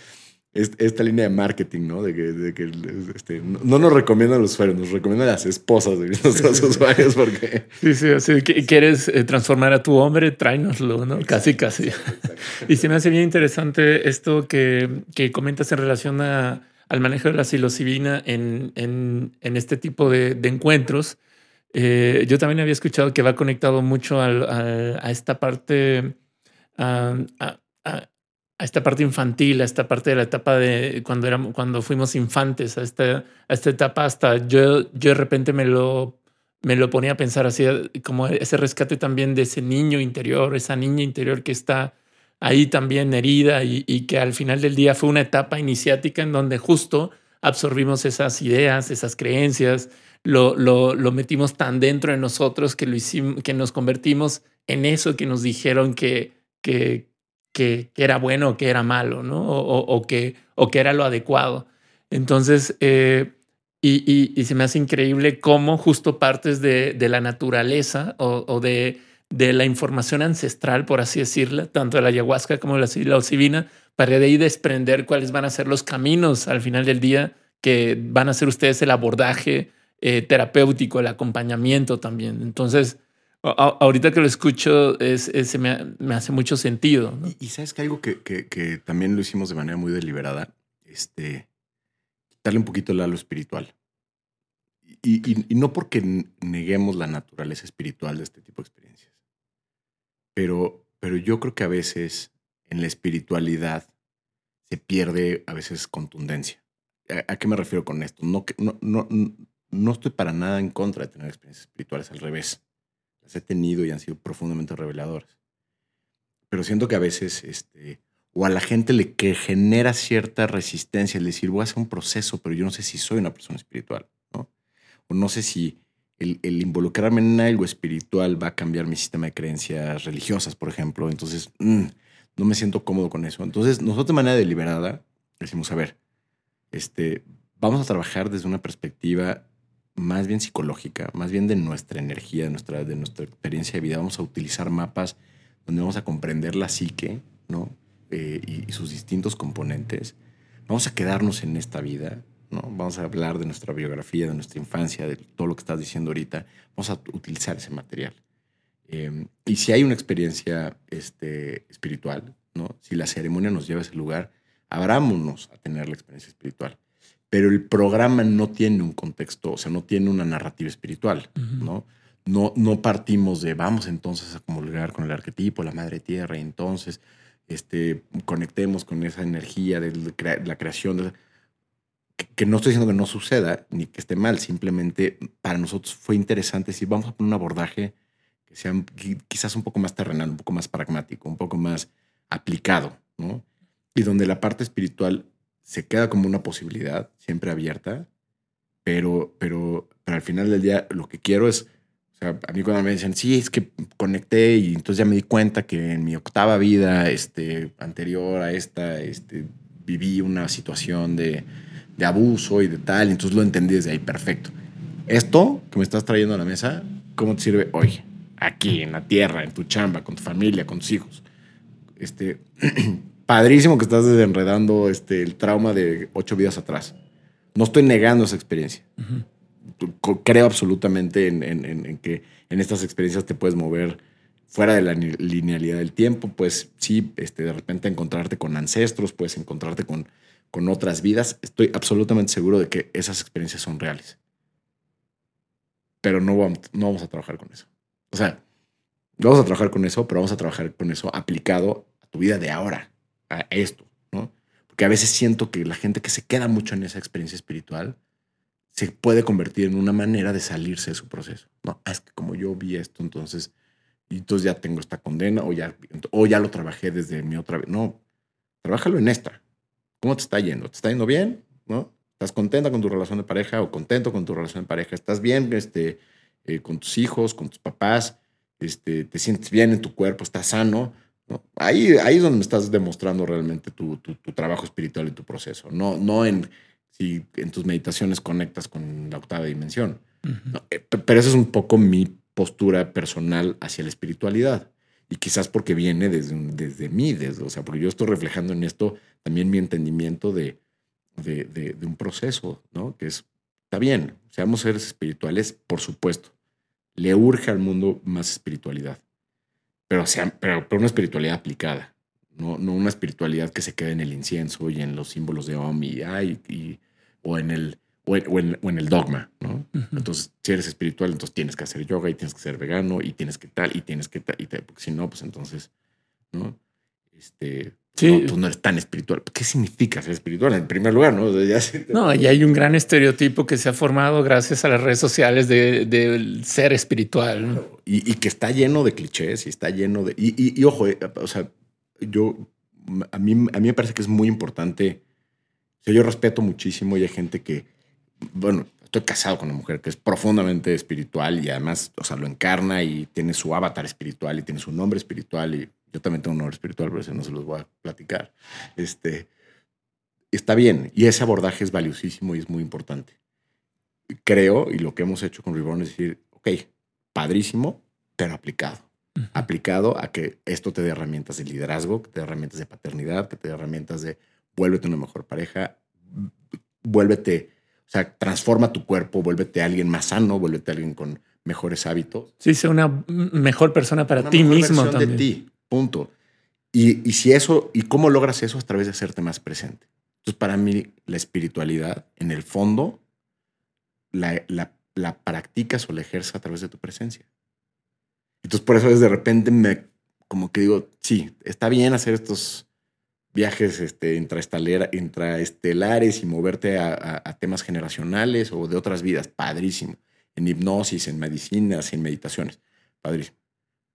esta línea de marketing, ¿no? De que, de que este, no nos recomiendan los usuarios, nos recomiendan las esposas de nuestros usuarios porque... Sí, sí, así que quieres eh, transformar a tu hombre, tráenoslo, ¿no? Casi, casi. y se me hace bien interesante esto que, que comentas en relación a al manejo de la psilocibina en, en, en este tipo de, de encuentros. Eh, yo también había escuchado que va conectado mucho al, a esta parte, a, a, esta parte infantil, a esta parte de la etapa de cuando éramos, cuando fuimos infantes, a esta, a esta etapa hasta yo, yo de repente me lo, me lo ponía a pensar así, como ese rescate también de ese niño interior, esa niña interior que está ahí también herida y, que al final del día fue una etapa iniciática en donde justo absorbimos esas ideas, esas creencias, lo, lo, lo, metimos tan dentro de nosotros que lo hicimos, que nos convertimos en eso que nos dijeron que, que, era bueno o que era malo, ¿no? O, que, o que era lo adecuado. Entonces, eh, y, y, se me hace increíble cómo justo partes de, de la naturaleza o, o de, de, la información ancestral, por así decirla, tanto de la ayahuasca como de la psilocibina, para de ahí desprender cuáles van a ser los caminos al final del día que van a ser ustedes el abordaje eh, terapéutico, el acompañamiento también. Entonces, ahorita que lo escucho, es, se me, me, hace mucho sentido. Y, sabes que algo que, que, que, también lo hicimos de manera muy deliberada, este, darle un poquito el halo espiritual. Y, y, no porque neguemos la naturaleza espiritual de este tipo de experiencias, pero, pero yo creo que a veces en la espiritualidad se pierde a veces contundencia. ¿A, qué me refiero con esto? No, no, no, no estoy para nada en contra de tener experiencias espirituales, al revés. Las he tenido y han sido profundamente reveladoras. Pero siento que a veces este, o a la gente le que genera cierta resistencia el decir, voy a hacer un proceso, pero yo no sé si soy una persona espiritual, ¿no? O no sé si el, involucrarme en algo espiritual va a cambiar mi sistema de creencias religiosas, por ejemplo. Entonces, mm, no me siento cómodo con eso. Entonces, nosotros de manera deliberada decimos, a ver, este, vamos a trabajar desde una perspectiva más bien psicológica, más bien de nuestra energía, de nuestra, de nuestra experiencia de vida. Vamos a utilizar mapas donde vamos a comprender la psique, ¿no? Eh, y, sus distintos componentes. Vamos a quedarnos en esta vida, ¿no? Vamos a hablar de nuestra biografía, de nuestra infancia, de todo lo que estás diciendo ahorita. Vamos a utilizar ese material. Em, y si hay una experiencia este, espiritual, ¿no? Si la ceremonia nos lleva a ese lugar, abrámonos a tener la experiencia espiritual. Pero el programa no tiene un contexto, o sea, no tiene una narrativa espiritual, ¿no? No, no partimos de vamos entonces a comulgar con el arquetipo, la madre tierra, y entonces este, conectemos con esa energía de la creación. que, no estoy diciendo que no suceda ni que esté mal, simplemente para nosotros fue interesante si vamos a poner un abordaje que sea quizás un poco más terrenal, un poco más pragmático, un poco más aplicado, ¿no? Y donde la parte espiritual se queda como una posibilidad, siempre abierta, pero, pero, pero al final del día lo que quiero es a mí cuando me dicen, sí, es que conecté y entonces ya me di cuenta que en mi octava vida este, anterior a esta este, viví una situación de, de abuso y de tal, y entonces lo entendí desde ahí, perfecto. Esto que me estás trayendo a la mesa, ¿cómo te sirve hoy? Aquí, en la tierra, en tu chamba, con tu familia, con tus hijos. Este, padrísimo que estás desenredando este, el trauma de ocho vidas atrás. No estoy negando esa experiencia creo absolutamente en, que en estas experiencias te puedes mover fuera de la linealidad del tiempo, pues sí, este, de repente encontrarte con ancestros, puedes encontrarte con, con otras vidas. Estoy absolutamente seguro de que esas experiencias son reales. Pero no vamos, no vamos a trabajar con eso. O sea, vamos a trabajar con eso, pero vamos a trabajar con eso aplicado a tu vida de ahora, a esto, ¿no? Porque a veces siento que la gente que se queda mucho en esa experiencia espiritual, se puede convertir en una manera de salirse de su proceso. No, ah, es que como yo vi esto, entonces, y entonces ya tengo esta condena o ya, o ya lo trabajé desde mi otra vez. No, trabájalo en esta. ¿Cómo te está yendo? ¿Te está yendo bien? ¿No? ¿Estás contenta con tu relación de pareja o contento con tu relación de pareja? ¿Estás bien este, eh, con tus hijos, con tus papás? Este, ¿Te sientes bien en tu cuerpo? ¿Estás sano? ¿No? Ahí, ahí es donde me estás demostrando realmente tu, tu, tu trabajo espiritual y tu proceso. No, no en si en tus meditaciones conectas con la octava dimensión. Eh, pero esa es un poco mi postura personal hacia la espiritualidad. Y quizás porque viene desde, desde mí, desde, o sea, porque yo estoy reflejando en esto también mi entendimiento de, de, de, un proceso, ¿no? Que es, está bien, seamos seres espirituales, por supuesto. Le urge al mundo más espiritualidad, pero, sea, pero, pero una espiritualidad aplicada, no, no una espiritualidad que se quede en el incienso y en los símbolos de Om y, y o en el o en, el dogma, ¿no? Entonces, si eres espiritual, entonces tienes que hacer yoga y tienes que ser vegano y tienes que tal y tienes que tal, y tal, porque si no, pues entonces, ¿no? Este, sí. tú no eres tan espiritual. ¿Qué significa ser espiritual? En primer lugar, ¿no? no, y hay un gran estereotipo que se ha formado gracias a las redes sociales de, ser espiritual. Y, y, que está lleno de clichés y está lleno de... Y, y, ojo, eh, o sea, yo, a mí, a mí me parece que es muy importante yo respeto muchísimo y hay gente que, bueno, estoy casado con una mujer que es profundamente espiritual y además, o sea, lo encarna y tiene su avatar espiritual y tiene su nombre espiritual y yo también tengo un nombre espiritual, pero eso no se los voy a platicar. Este, está bien y ese abordaje es valiosísimo y es muy importante. Creo, y lo que hemos hecho con Reborn es decir, ok, padrísimo, pero aplicado. Aplicado a que esto te dé herramientas de liderazgo, que te dé herramientas de paternidad, que te dé herramientas de vuélvete una mejor pareja, vuélvete, o sea, transforma tu cuerpo, vuélvete a alguien más sano, vuélvete a alguien con mejores hábitos. Sí, sea una mejor persona para ti mismo también. de ti, punto. Y, y si eso, ¿y cómo logras eso? A través de hacerte más presente. Entonces, para mí, la espiritualidad, en el fondo, la, la, la practicas o la ejerces a través de tu presencia. Entonces, por eso es de repente me, como que digo, sí, está bien hacer estos viajes este, intraestelares y moverte a, temas generacionales o de otras vidas, padrísimo. En hipnosis, en medicinas, en meditaciones, padrísimo.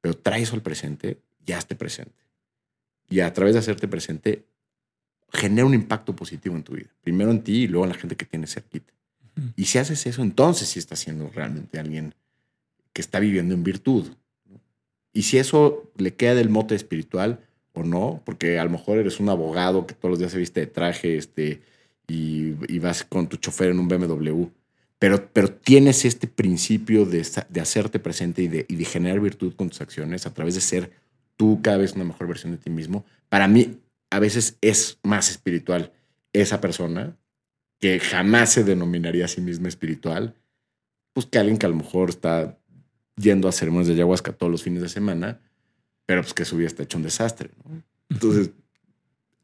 Pero trae eso al presente, ya esté presente. Y a través de hacerte presente, genera un impacto positivo en tu vida. Primero en ti y luego en la gente que tienes cerquita. Y si haces eso, entonces sí estás siendo realmente alguien que está viviendo en virtud. Y si eso le queda del mote espiritual o no, porque a lo mejor eres un abogado que todos los días se viste de traje este, y, vas con tu chofer en un BMW, pero, pero tienes este principio de, de hacerte presente y de, y de generar virtud con tus acciones a través de ser tú cada vez una mejor versión de ti mismo. Para mí, a veces es más espiritual esa persona que jamás se denominaría a sí misma espiritual, pues que alguien que a lo mejor está yendo a ceremonias de ayahuasca todos los fines de semana, pero pues que su vida está hecho un desastre. Entonces,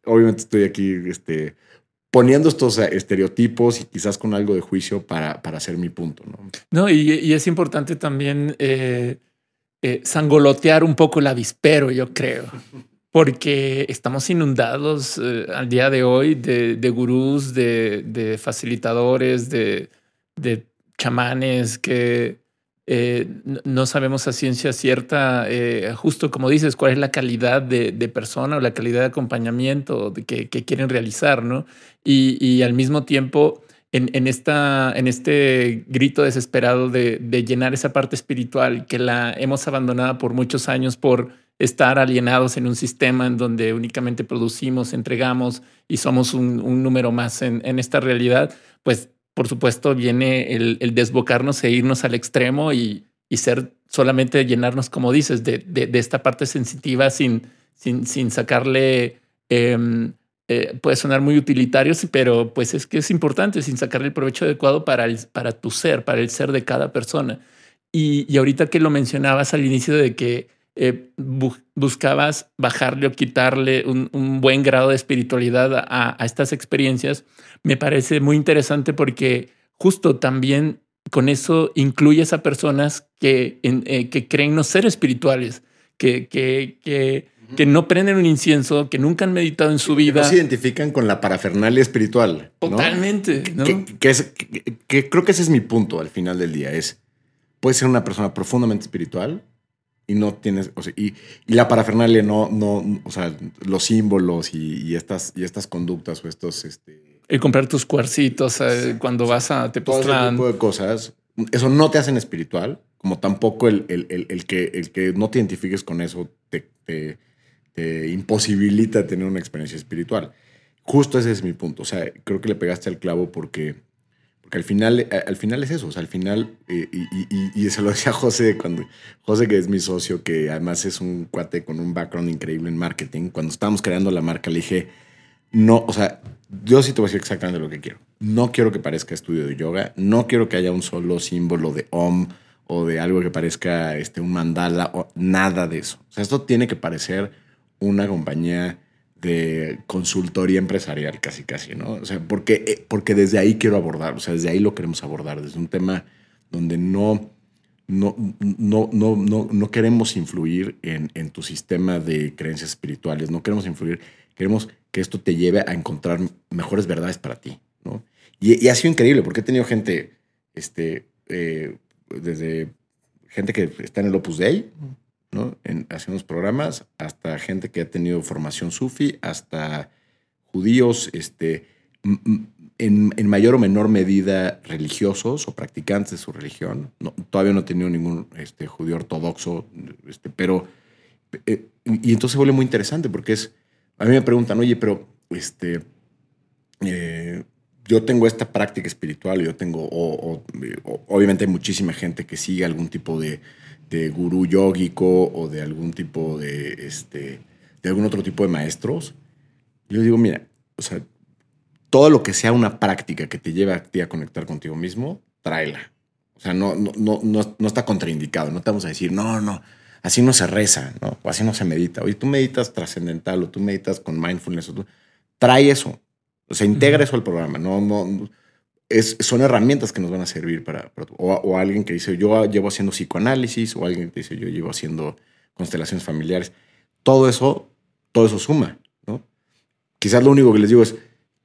obviamente estoy aquí este, poniendo estos estereotipos y quizás con algo de juicio para, para hacer mi punto. No, no y, es importante también eh, eh, sangolotear un poco el avispero, yo creo. Porque estamos inundados eh, al día de hoy de, de gurús, de, facilitadores, de, chamanes que eh, no sabemos a ciencia cierta, justo como dices, cuál es la calidad de, persona o la calidad de acompañamiento que, quieren realizar, ¿no? Y, al mismo tiempo, en, esta, en este grito desesperado de, llenar esa parte espiritual que la hemos abandonado por muchos años por estar alienados en un sistema en donde únicamente producimos, entregamos y somos un, número más en, en esta realidad, pues por supuesto, viene el, desbocarnos e irnos al extremo y, ser solamente llenarnos, como dices, de, esta parte sensitiva sin, sin, sin sacarle, em, eh, puede sonar muy utilitario, pero pues es que es importante, sin sacarle el provecho adecuado para, para tu ser, para el ser de cada persona. Y, y ahorita que lo mencionabas al inicio de que eh, buscabas bajarle o quitarle un, buen grado de espiritualidad a, estas experiencias, me parece muy interesante porque justo también con eso incluyes a personas que, eh, que creen no ser espirituales, que, que, que, no prenden un incienso, que nunca han meditado en su vida. No se identifican con la parafernalia espiritual. Totalmente. Que, es, que, creo que ese es mi punto al final del día. Es, puede ser una persona profundamente espiritual y no tienes, o sea, y, y, la parafernalia no, no, o sea, los símbolos y, estas, y estas conductas o estos, este... El comprar tus cuarcitos eh, cuando vas a Tepoztlán. Todo ese tipo de cosas, eso no te hacen espiritual, como tampoco el, el, el, el que, el que no te identifiques con eso te, te, te, imposibilita tener una experiencia espiritual. Justo ese es mi punto, o sea, creo que le pegaste al clavo porque al final, eh, al final es eso, o sea, al final, eh, y, se lo decía José, cuando, José que es mi socio, que además es un cuate con un background increíble en marketing, cuando estábamos creando la marca le dije, no, o sea, yo sí te voy a decir exactamente lo que quiero. No quiero que parezca estudio de yoga, no quiero que haya un solo símbolo de OM o de algo que parezca este, un mandala, o nada de eso. O sea, esto tiene que parecer una compañía de consultoría empresarial, casi, casi, ¿no? O sea, porque, eh, porque desde ahí quiero abordar, o sea, desde ahí lo queremos abordar, desde un tema donde no, no, no, no, no, no queremos influir en, en, tu sistema de creencias espirituales, no queremos influir, queremos que esto te lleve a encontrar mejores verdades para ti, ¿no? Y, ha sido increíble, porque he tenido gente, este, eh, desde gente que está en el Opus Dei, ¿no? En, haciendo programas, hasta gente que ha tenido formación sufi, hasta judíos, este, en, mayor o menor medida religiosos o practicantes de su religión. todavía no he tenido ningún este, judío ortodoxo, este, pero... Eh, y entonces vuelve muy interesante porque es... A mí me preguntan, oye, pero este, eh, yo tengo esta práctica espiritual, yo tengo, obviamente hay muchísima gente que sigue algún tipo de, de gurú yógico o de algún tipo de, este, de algún otro tipo de maestros. Yo digo, mira, o sea, todo lo que sea una práctica que te lleve a ti a conectar contigo mismo, tráela. O sea, no, no, no, no, está contraindicado. No te vamos a decir, no, no, así no se reza, ¿no? O así no se medita. Oye, tú meditas trascendental o tú meditas con mindfulness. O tú, trae eso. O sea, integra eso al programa. No, no, es, son herramientas que nos van a servir para, o, alguien que dice, yo llevo haciendo psicoanálisis, o alguien que dice, yo llevo haciendo constelaciones familiares. Todo eso, todo eso suma, ¿no? Quizás lo único que les digo es,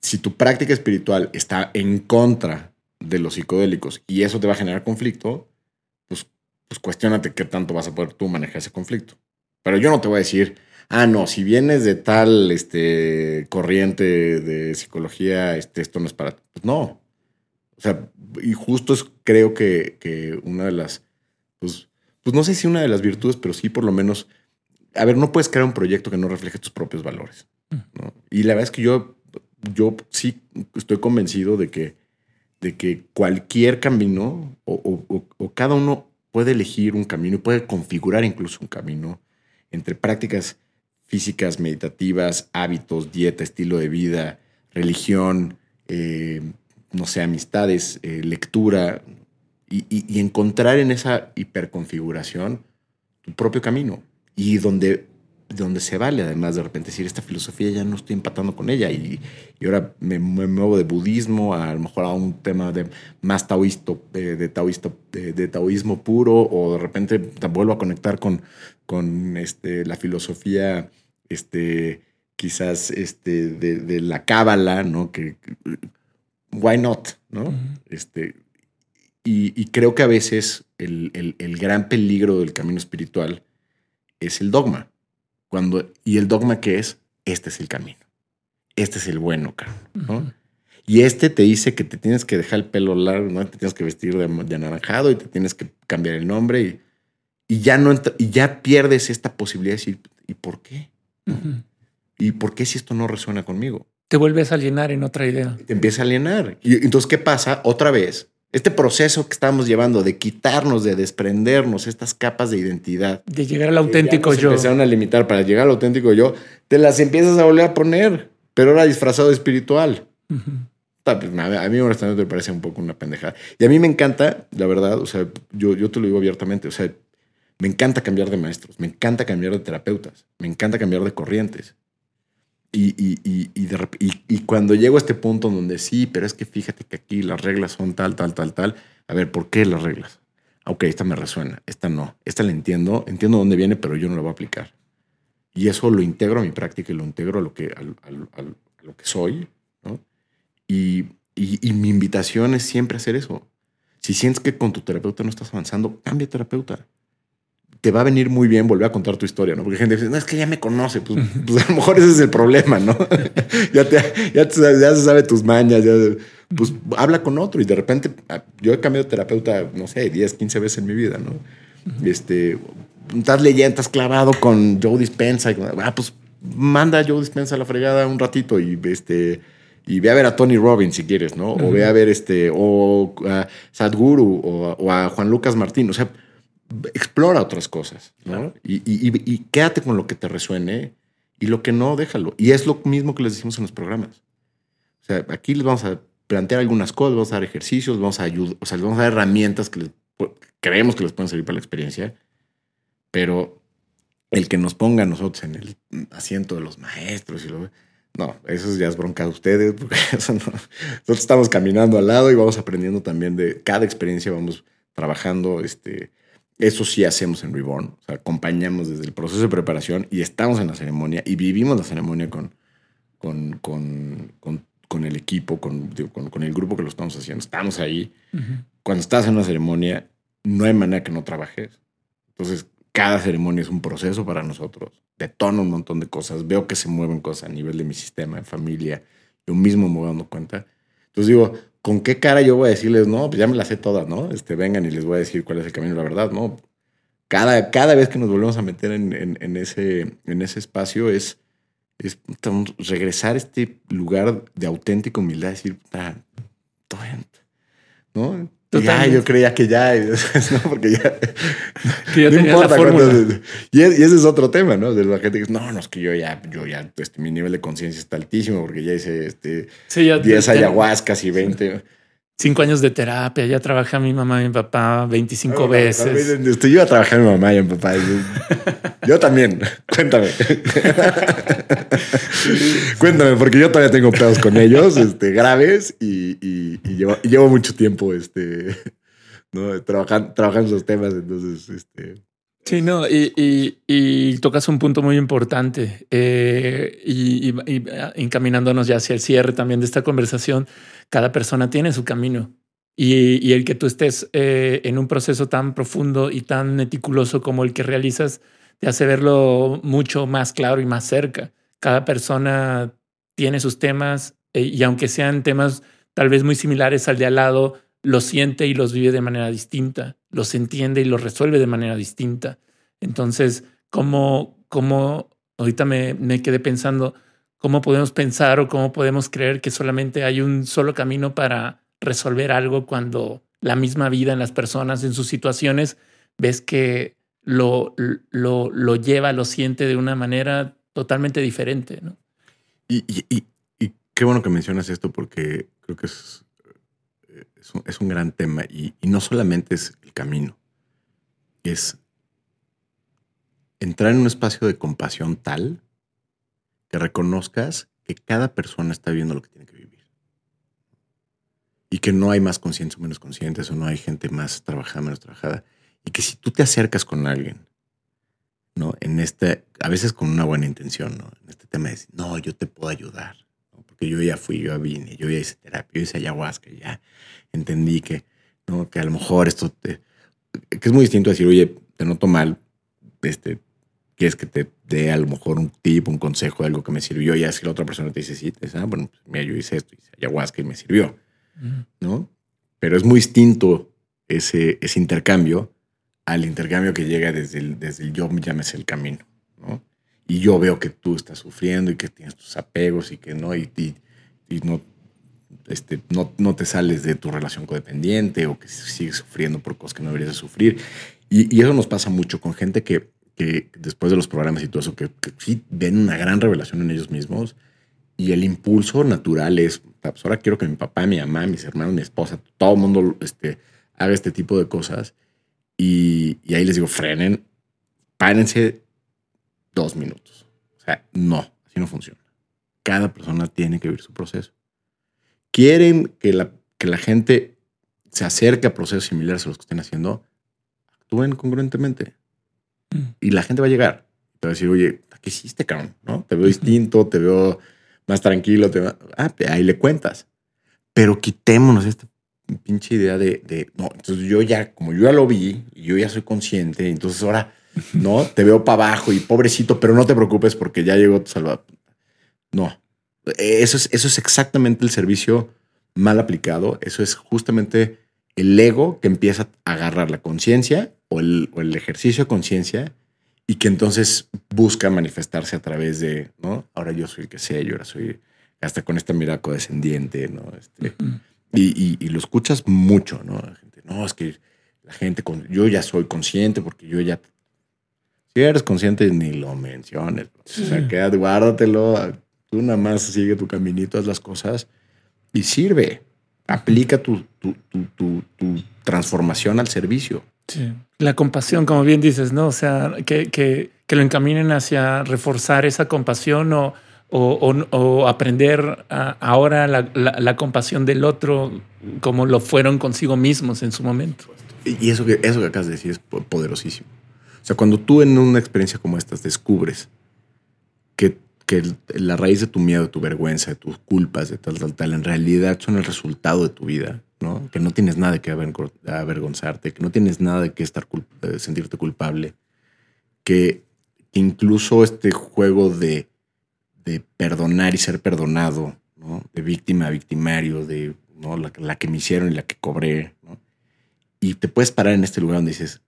si tu práctica espiritual está en contra de los psicodélicos y eso te va a generar conflicto, pues, pues cuestionate qué tanto vas a poder tú manejar ese conflicto. Pero yo no te voy a decir, ah, no, si vienes de tal este, corriente de psicología, este, esto no es para... Pues no. O sea, y justo es creo que, una de las, pues, pues no sé si una de las virtudes, pero sí por lo menos, a ver, no puedes crear un proyecto que no refleje tus propios valores. Mm. Y la verdad es que yo, yo sí estoy convencido de que, de que cualquier camino o, o cada uno puede elegir un camino y puede configurar incluso un camino entre prácticas físicas, meditativas, hábitos, dieta, estilo de vida, religión, eh, no sé, amistades, eh, lectura, y, encontrar en esa hiperconfiguración tu propio camino. Y donde, donde se vale, además, de repente decir, esta filosofía ya no estoy empatando con ella, y, ahora me, muevo de budismo a, lo mejor a un tema de más taoísta, eh, de, taoísta, de, taoísmo puro, o de repente vuelvo a conectar con, con este, la filosofía este, quizás este, de, la cábala, ¿no? Que, why not, ¿no? este, y, creo que a veces el, gran peligro del camino espiritual es el dogma. Cuando, y el dogma que es, este es el camino. Este es el bueno, ¿no? Y este te dice que te tienes que dejar el pelo largo, ¿no? Te tienes que vestir de, anaranjado y te tienes que cambiar el nombre y, y ya no y ya pierdes esta posibilidad de decir, ¿y por qué? ¿Y por qué si esto no resuena conmigo? Te vuelves a alienar en otra idea. Te empieza a alienar. Y entonces, ¿qué pasa? Otra vez, este proceso que estamos llevando de quitarnos, de desprendernos estas capas de identidad. De llegar al auténtico yo. Empezaron a limitar para llegar al auténtico yo. Te las empiezas a volver a poner, pero ahora disfrazado de espiritual. Pues, a mí honestamente me parece un poco una pendejada. Y a mí me encanta, la verdad, o sea, yo, yo te lo digo abiertamente, o sea, me encanta cambiar de maestros, me encanta cambiar de terapeutas, me encanta cambiar de corrientes. Y, y, y, y, cuando llego a este punto donde sí, pero es que fíjate que aquí las reglas son tal, tal, tal, tal. A ver, ¿por qué las reglas? Ok, esta me resuena, esta no. Esta la entiendo, entiendo dónde viene, pero yo no la voy a aplicar. Y eso lo integro a mi práctica y lo integro a lo que, a, lo que soy. ¿no? Y, mi invitación es siempre hacer eso. Si sientes que con tu terapeuta no estás avanzando, cambia de terapeuta te va a venir muy bien volver a contar tu historia, ¿no? Porque gente dice, no, es que ya me conoce, pues, pues a lo mejor ese es el problema, ¿no? ya, te, ya, ya, se sabe tus mañas, ya, pues habla con otro y de repente ah, yo he cambiado de terapeuta, no sé, 10, 15 veces en mi vida, ¿no? Este, estás leyendo, estás clavado con Joe Dispensa, y, ah, pues manda a Joe Dispensa a la fregada un ratito y este y ve a ver a Tony Robbins si quieres, ¿no? O ve a ver este, o a Sadhguru o, o a Juan Lucas Martín, o sea, explora otras cosas, ¿no? Y, quédate con lo que te resuene y lo que no, déjalo. Y es lo mismo que les decimos en los programas. O sea, aquí les vamos a plantear algunas cosas, vamos a dar ejercicios, vamos a ayudar, o sea, les vamos a dar herramientas que creemos que les pueden servir para la experiencia, pero el que nos ponga a nosotros en el asiento de los maestros y lo no, eso ya es bronca de ustedes, porque nosotros estamos caminando al lado y vamos aprendiendo también de cada experiencia, vamos trabajando, este, eso sí hacemos en Reborn. O sea, acompañamos desde el proceso de preparación y estamos en la ceremonia y vivimos la ceremonia con, con, con, con, el equipo, con, con, el grupo que lo estamos haciendo. Estamos ahí. Cuando estás en una ceremonia, no hay manera que no trabajes. Entonces, cada ceremonia es un proceso para nosotros. Detono un montón de cosas. Veo que se mueven cosas a nivel de mi sistema, de familia. Yo mismo me voy dando cuenta. Entonces digo, ¿con qué cara yo voy a decirles, no, pues ya me las sé todas, ¿no? Este, vengan y les voy a decir cuál es el camino, la verdad, ¿no? Cada, cada vez que nos volvemos a meter en, ese, en ese espacio es, es regresar a este lugar de auténtica humildad, decir, ah, ¿no? Ya, yo creía que ya, ¿no? Porque ya. Que no importa y, ese es otro tema, ¿no? De la gente que dice, no, no, es que yo ya, yo ya, este, mi nivel de conciencia está altísimo porque ya hice este, sí, ya, 10 ayahuascas y 20 cinco años de terapia, ya trabajé mi mamá y mi papá 25 veces. Estoy yo a trabajar mi mamá y mi papá. Yo también. Cuéntame. Cuéntame, porque yo todavía tengo pedos con ellos, este, graves, y, llevo, mucho tiempo este, ¿no? trabajando, trabajando esos temas. Entonces, este, Sí, no, y, tocas un punto muy importante eh, y, encaminándonos ya hacia el cierre también de esta conversación, cada persona tiene su camino y, el que tú estés eh, en un proceso tan profundo y tan meticuloso como el que realizas te hace verlo mucho más claro y más cerca. Cada persona tiene sus temas eh, y aunque sean temas tal vez muy similares al de al lado, los siente y los vive de manera distinta, los entiende y los resuelve de manera distinta. Entonces, ¿cómo, cómo ahorita me quedé pensando, cómo podemos pensar o cómo podemos creer que solamente hay un solo camino para resolver algo cuando la misma vida en las personas, en sus situaciones, ves que lo, lo, lo lleva, lo siente de una manera totalmente diferente. ¿no? Y, y, y, qué bueno que mencionas esto porque creo que es, es un, gran tema y, no solamente es el camino, es entrar en un espacio de compasión tal que reconozcas que cada persona está viviendo lo que tiene que vivir. Y que no hay más conscientes o menos conscientes, o no hay gente más trabajada, menos trabajada. Y que si tú te acercas con alguien, ¿no? En este, a veces con una buena intención, ¿no? En este tema de no, yo te puedo ayudar que yo ya fui, yo ya vine, yo ya hice terapia, yo hice ayahuasca, ya entendí que, ¿no? que a lo mejor esto te, que es muy distinto decir, oye, te noto mal, este, quieres que te dé a lo mejor un tip, un consejo, algo que me sirvió, y así la otra persona te dice, sí, te dice, ah, bueno, pues, mira, yo hice esto, hice ayahuasca y me sirvió, ¿no? Pero es muy distinto ese, ese intercambio al intercambio que llega desde el, desde el yo, llámese el camino, ¿no? y yo veo que tú estás sufriendo y que tienes tus apegos y que no, y, y, no, este, no, no, te sales de tu relación codependiente o que sigues sufriendo por cosas que no deberías de sufrir. Y, y eso nos pasa mucho con gente que, que, después de los programas y todo eso, que, sí ven una gran revelación en ellos mismos y el impulso natural es, pues ahora quiero que mi papá, mi mamá, mis hermanos, mi esposa, todo el mundo este, haga este tipo de cosas. Y, y ahí les digo, frenen, párense dos minutos. O sea, no, así no funciona. Cada persona tiene que vivir su proceso. Quieren que la, que la gente se acerque a procesos similares a los que estén haciendo, actúen congruentemente. Mm. Y la gente va a llegar. Te va a decir, oye, ¿qué hiciste, cabrón? ¿No? Te veo distinto, te veo más tranquilo. Te Ah, ahí le cuentas. Pero quitémonos esta pinche idea de, de, no, entonces yo ya, como yo ya lo vi yo ya soy consciente, entonces ahora ¿no? Te veo para abajo y pobrecito, pero no te preocupes porque ya llegó tu salvador. No, eso es, eso es exactamente el servicio mal aplicado. Eso es justamente el ego que empieza a agarrar la conciencia o el, ejercicio de conciencia y que entonces busca manifestarse a través de, ¿no? Ahora yo soy el que sé, yo ahora soy hasta con este miraco descendiente, ¿no? Este, y, y, lo escuchas mucho, ¿no? La gente, no, es que la gente, con, yo ya soy consciente porque yo ya si eres consciente, ni lo menciones. O sea, quédate, guárdatelo. Tú nada más sigue tu caminito, haz las cosas y sirve. Aplica tu, tu, tu, tu transformación al servicio. Sí. La compasión, como bien dices, ¿no? O sea, que, que, que lo encaminen hacia reforzar esa compasión o, o, o, aprender ahora la, la, compasión del otro como lo fueron consigo mismos en su momento. Y eso que, eso que acabas de decir es poderosísimo. O sea, cuando tú en una experiencia como esta descubres que, que la raíz de tu miedo, de tu vergüenza, de tus culpas, de tal, tal, tal, en realidad son el resultado de tu vida, ¿no? Que no tienes nada de que avergonzarte, que no tienes nada de que estar eh, sentirte culpable, que, incluso este juego de, de perdonar y ser perdonado, ¿no? De víctima a victimario, de ¿no? La, que me hicieron y la que cobré, ¿no? Y te puedes parar en este lugar donde dices,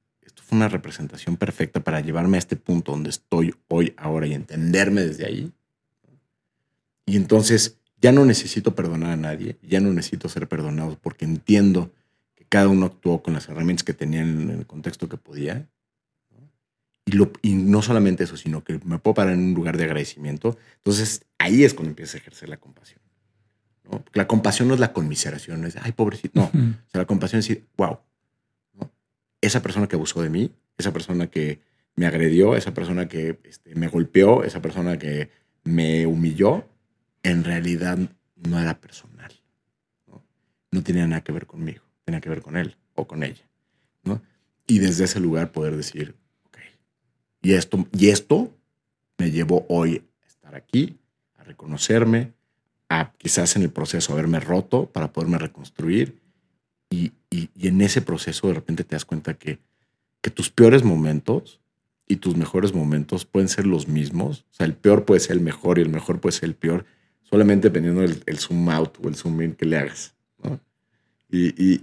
fue una representación perfecta para llevarme a este punto donde estoy hoy, ahora y entenderme desde ahí. Y entonces ya no necesito perdonar a nadie, ya no necesito ser perdonado porque entiendo que cada uno actuó con las herramientas que tenía en el contexto que podía. Y, lo, y no solamente eso, sino que me puedo parar en un lugar de agradecimiento. Entonces ahí es cuando empieza a ejercer la compasión. La compasión no es la conmiseración, no es, ay, pobrecito. No, o sea, la compasión es decir, wow, esa persona que abusó de mí, esa persona que me agredió, esa persona que este, me golpeó, esa persona que me humilló, en realidad no era personal. ¿no? no tenía nada que ver conmigo, tenía que ver con él o con ella. ¿no? Y desde ese lugar poder decir, ok, y esto, y esto me llevó hoy a estar aquí, a reconocerme, a quizás en el proceso haberme roto para poderme reconstruir. Y, en ese proceso de repente te das cuenta que, que tus peores momentos y tus mejores momentos pueden ser los mismos. O sea, el peor puede ser el mejor y el mejor puede ser el peor, solamente dependiendo del zoom out o el zoom in que le hagas. Y, y,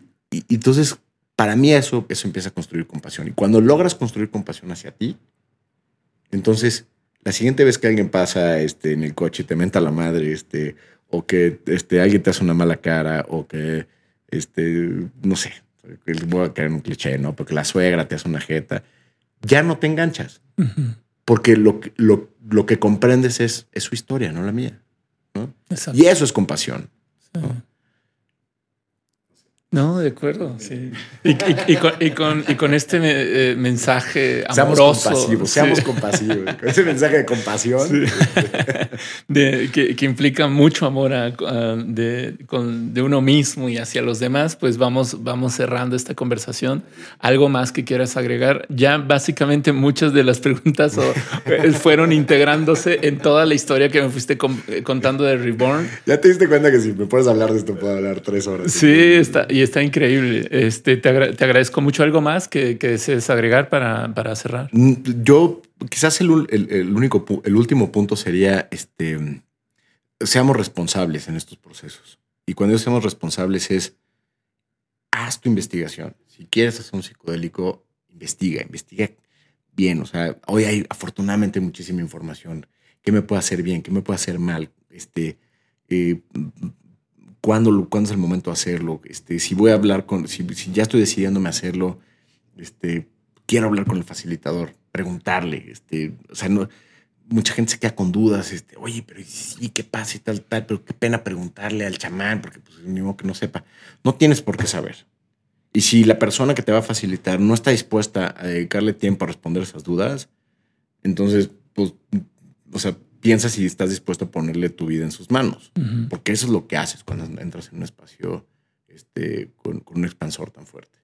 entonces, para mí eso, eso empieza a construir compasión. Y cuando logras construir compasión hacia ti, entonces la siguiente vez que alguien pasa este, en el coche y te menta la madre, este, o que este, alguien te hace una mala cara, o que, este, no sé, voy a caer en un cliché, ¿no? Porque la suegra te hace una jeta, ya no te enganchas. Porque lo, lo, lo, que comprendes es, es su historia, no la mía. ¿no? Y eso es compasión. No, de acuerdo, sí. Y, con, y, con, este eh, mensaje amoroso. Seamos compasivos, seamos compasivos. Con ese mensaje de compasión. De, que, implica mucho amor de, de, uno mismo y hacia los demás, pues vamos, vamos cerrando esta conversación. ¿Algo más que quieras agregar? Ya básicamente muchas de las preguntas eh, fueron integrándose en toda la historia que me fuiste eh, contando de Reborn. Ya te diste cuenta que si me puedes hablar de esto, puedo hablar tres horas. Sí, está y está increíble. Este, te, agradezco mucho. ¿Algo más que, que desees agregar para, para, cerrar? Mm, yo, quizás el, el, único, el último punto sería, este, seamos responsables en estos procesos. Y cuando seamos responsables es, haz tu investigación. Si quieres hacer un psicodélico, investiga, investiga bien. O sea, hoy hay afortunadamente muchísima información. ¿Qué me puede hacer bien? ¿Qué me puede hacer mal? Este, eh, cuándo, cuándo es el momento de hacerlo, este, si voy a hablar con, si, ya estoy decidiéndome hacerlo, este, quiero hablar con el facilitador, preguntarle, este, o sea, no, mucha gente se queda con dudas, este, oye, pero sí, ¿qué pasa y tal, tal? Pero qué pena preguntarle al chamán, porque pues ni modo que no sepa. No tienes por qué saber. Y si la persona que te va a facilitar no está dispuesta a dedicarle tiempo a responder esas dudas, entonces, pues, o sea, piensa si estás dispuesto a ponerle tu vida en sus manos, porque eso es lo que haces cuando entras en un espacio este, con, un expansor tan fuerte.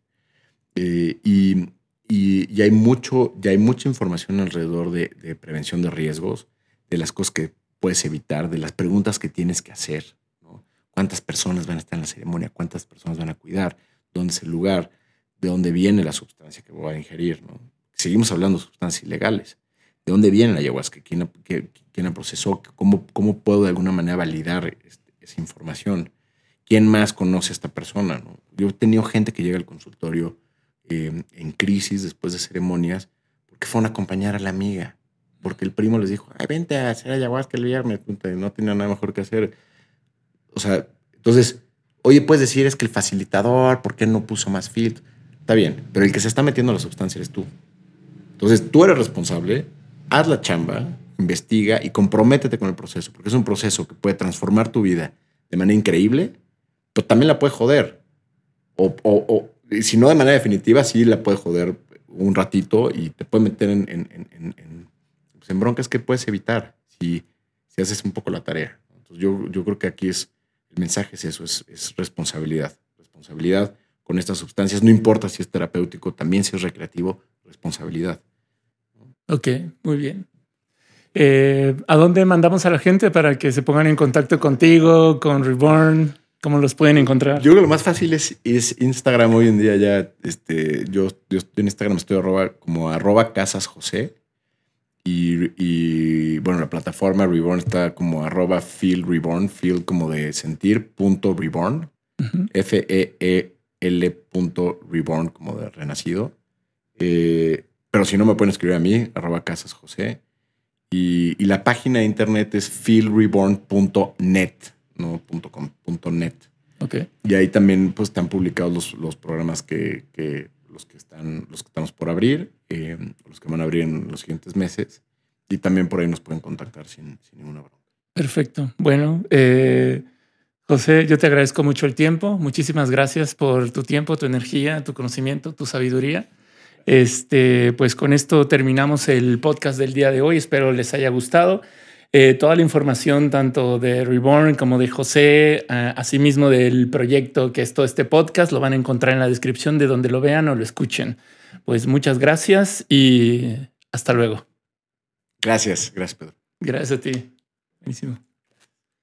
Eh, y, y, hay mucho, ya hay mucha información alrededor de, prevención de riesgos, de las cosas que puedes evitar, de las preguntas que tienes que hacer. ¿Cuántas personas van a estar en la ceremonia? ¿Cuántas personas van a cuidar? ¿Dónde es el lugar? ¿De dónde viene la sustancia que voy a ingerir? ¿no? Seguimos hablando de sustancias ilegales de dónde viene la ayahuasca, quién, quién la procesó, cómo, cómo puedo de alguna manera validar este, esa información, quién más conoce a esta persona. Yo he tenido gente que llega al consultorio em, en crisis después de ceremonias porque fueron a acompañar a la amiga, porque el primo les dijo, ay, vente a hacer ayahuasca el viernes, no tenía nada mejor que hacer. O sea, entonces, oye, puedes decir es que el facilitador, ¿por qué no puso más filtros? Está bien, pero el que se está metiendo la sustancia eres tú. Entonces, tú eres responsable haz la chamba, investiga y comprométete con el proceso, porque es un proceso que puede transformar tu vida de manera increíble, pero también la puede joder. O, o, si no de manera definitiva, sí la puede joder un ratito y te puede meter en, en, en, en pues, broncas que puedes evitar si, si haces un poco la tarea. Entonces yo, yo creo que aquí es, el mensaje es eso, es, es responsabilidad. Responsabilidad con estas sustancias, no importa si es terapéutico, también si es recreativo, responsabilidad. Ok, muy bien. Eh, ¿A dónde mandamos a la gente para que se pongan en contacto contigo, con Reborn? ¿Cómo los pueden encontrar? Yo creo que lo más fácil es, Instagram hoy en día ya. Este, yo, yo en Instagram estoy como arroba casas José. Y, bueno, la plataforma Reborn está como arroba feel reborn, feel como de sentir, punto reborn. F-E-E-L. como de renacido. Eh, pero si no, me pueden escribir a mí, arroba casas José. Y, y, la página de internet es feelreborn.net, no .com, .net. Okay. Y ahí también pues, están publicados los, los programas que, que, los que están, los que estamos por abrir, eh, los que van a abrir en los siguientes meses. Y también por ahí nos pueden contactar sin, sin ninguna broma. Perfecto. Bueno, eh, José, yo te agradezco mucho el tiempo. Muchísimas gracias por tu tiempo, tu energía, tu conocimiento, tu sabiduría. Este, pues con esto terminamos el podcast del día de hoy. Espero les haya gustado. Eh, toda la información, tanto de Reborn como de José, uh, asimismo del proyecto que es todo este podcast, lo van a encontrar en la descripción de donde lo vean o lo escuchen. Pues muchas gracias y hasta luego. Gracias, gracias, Pedro. Gracias a ti. Buenísimo.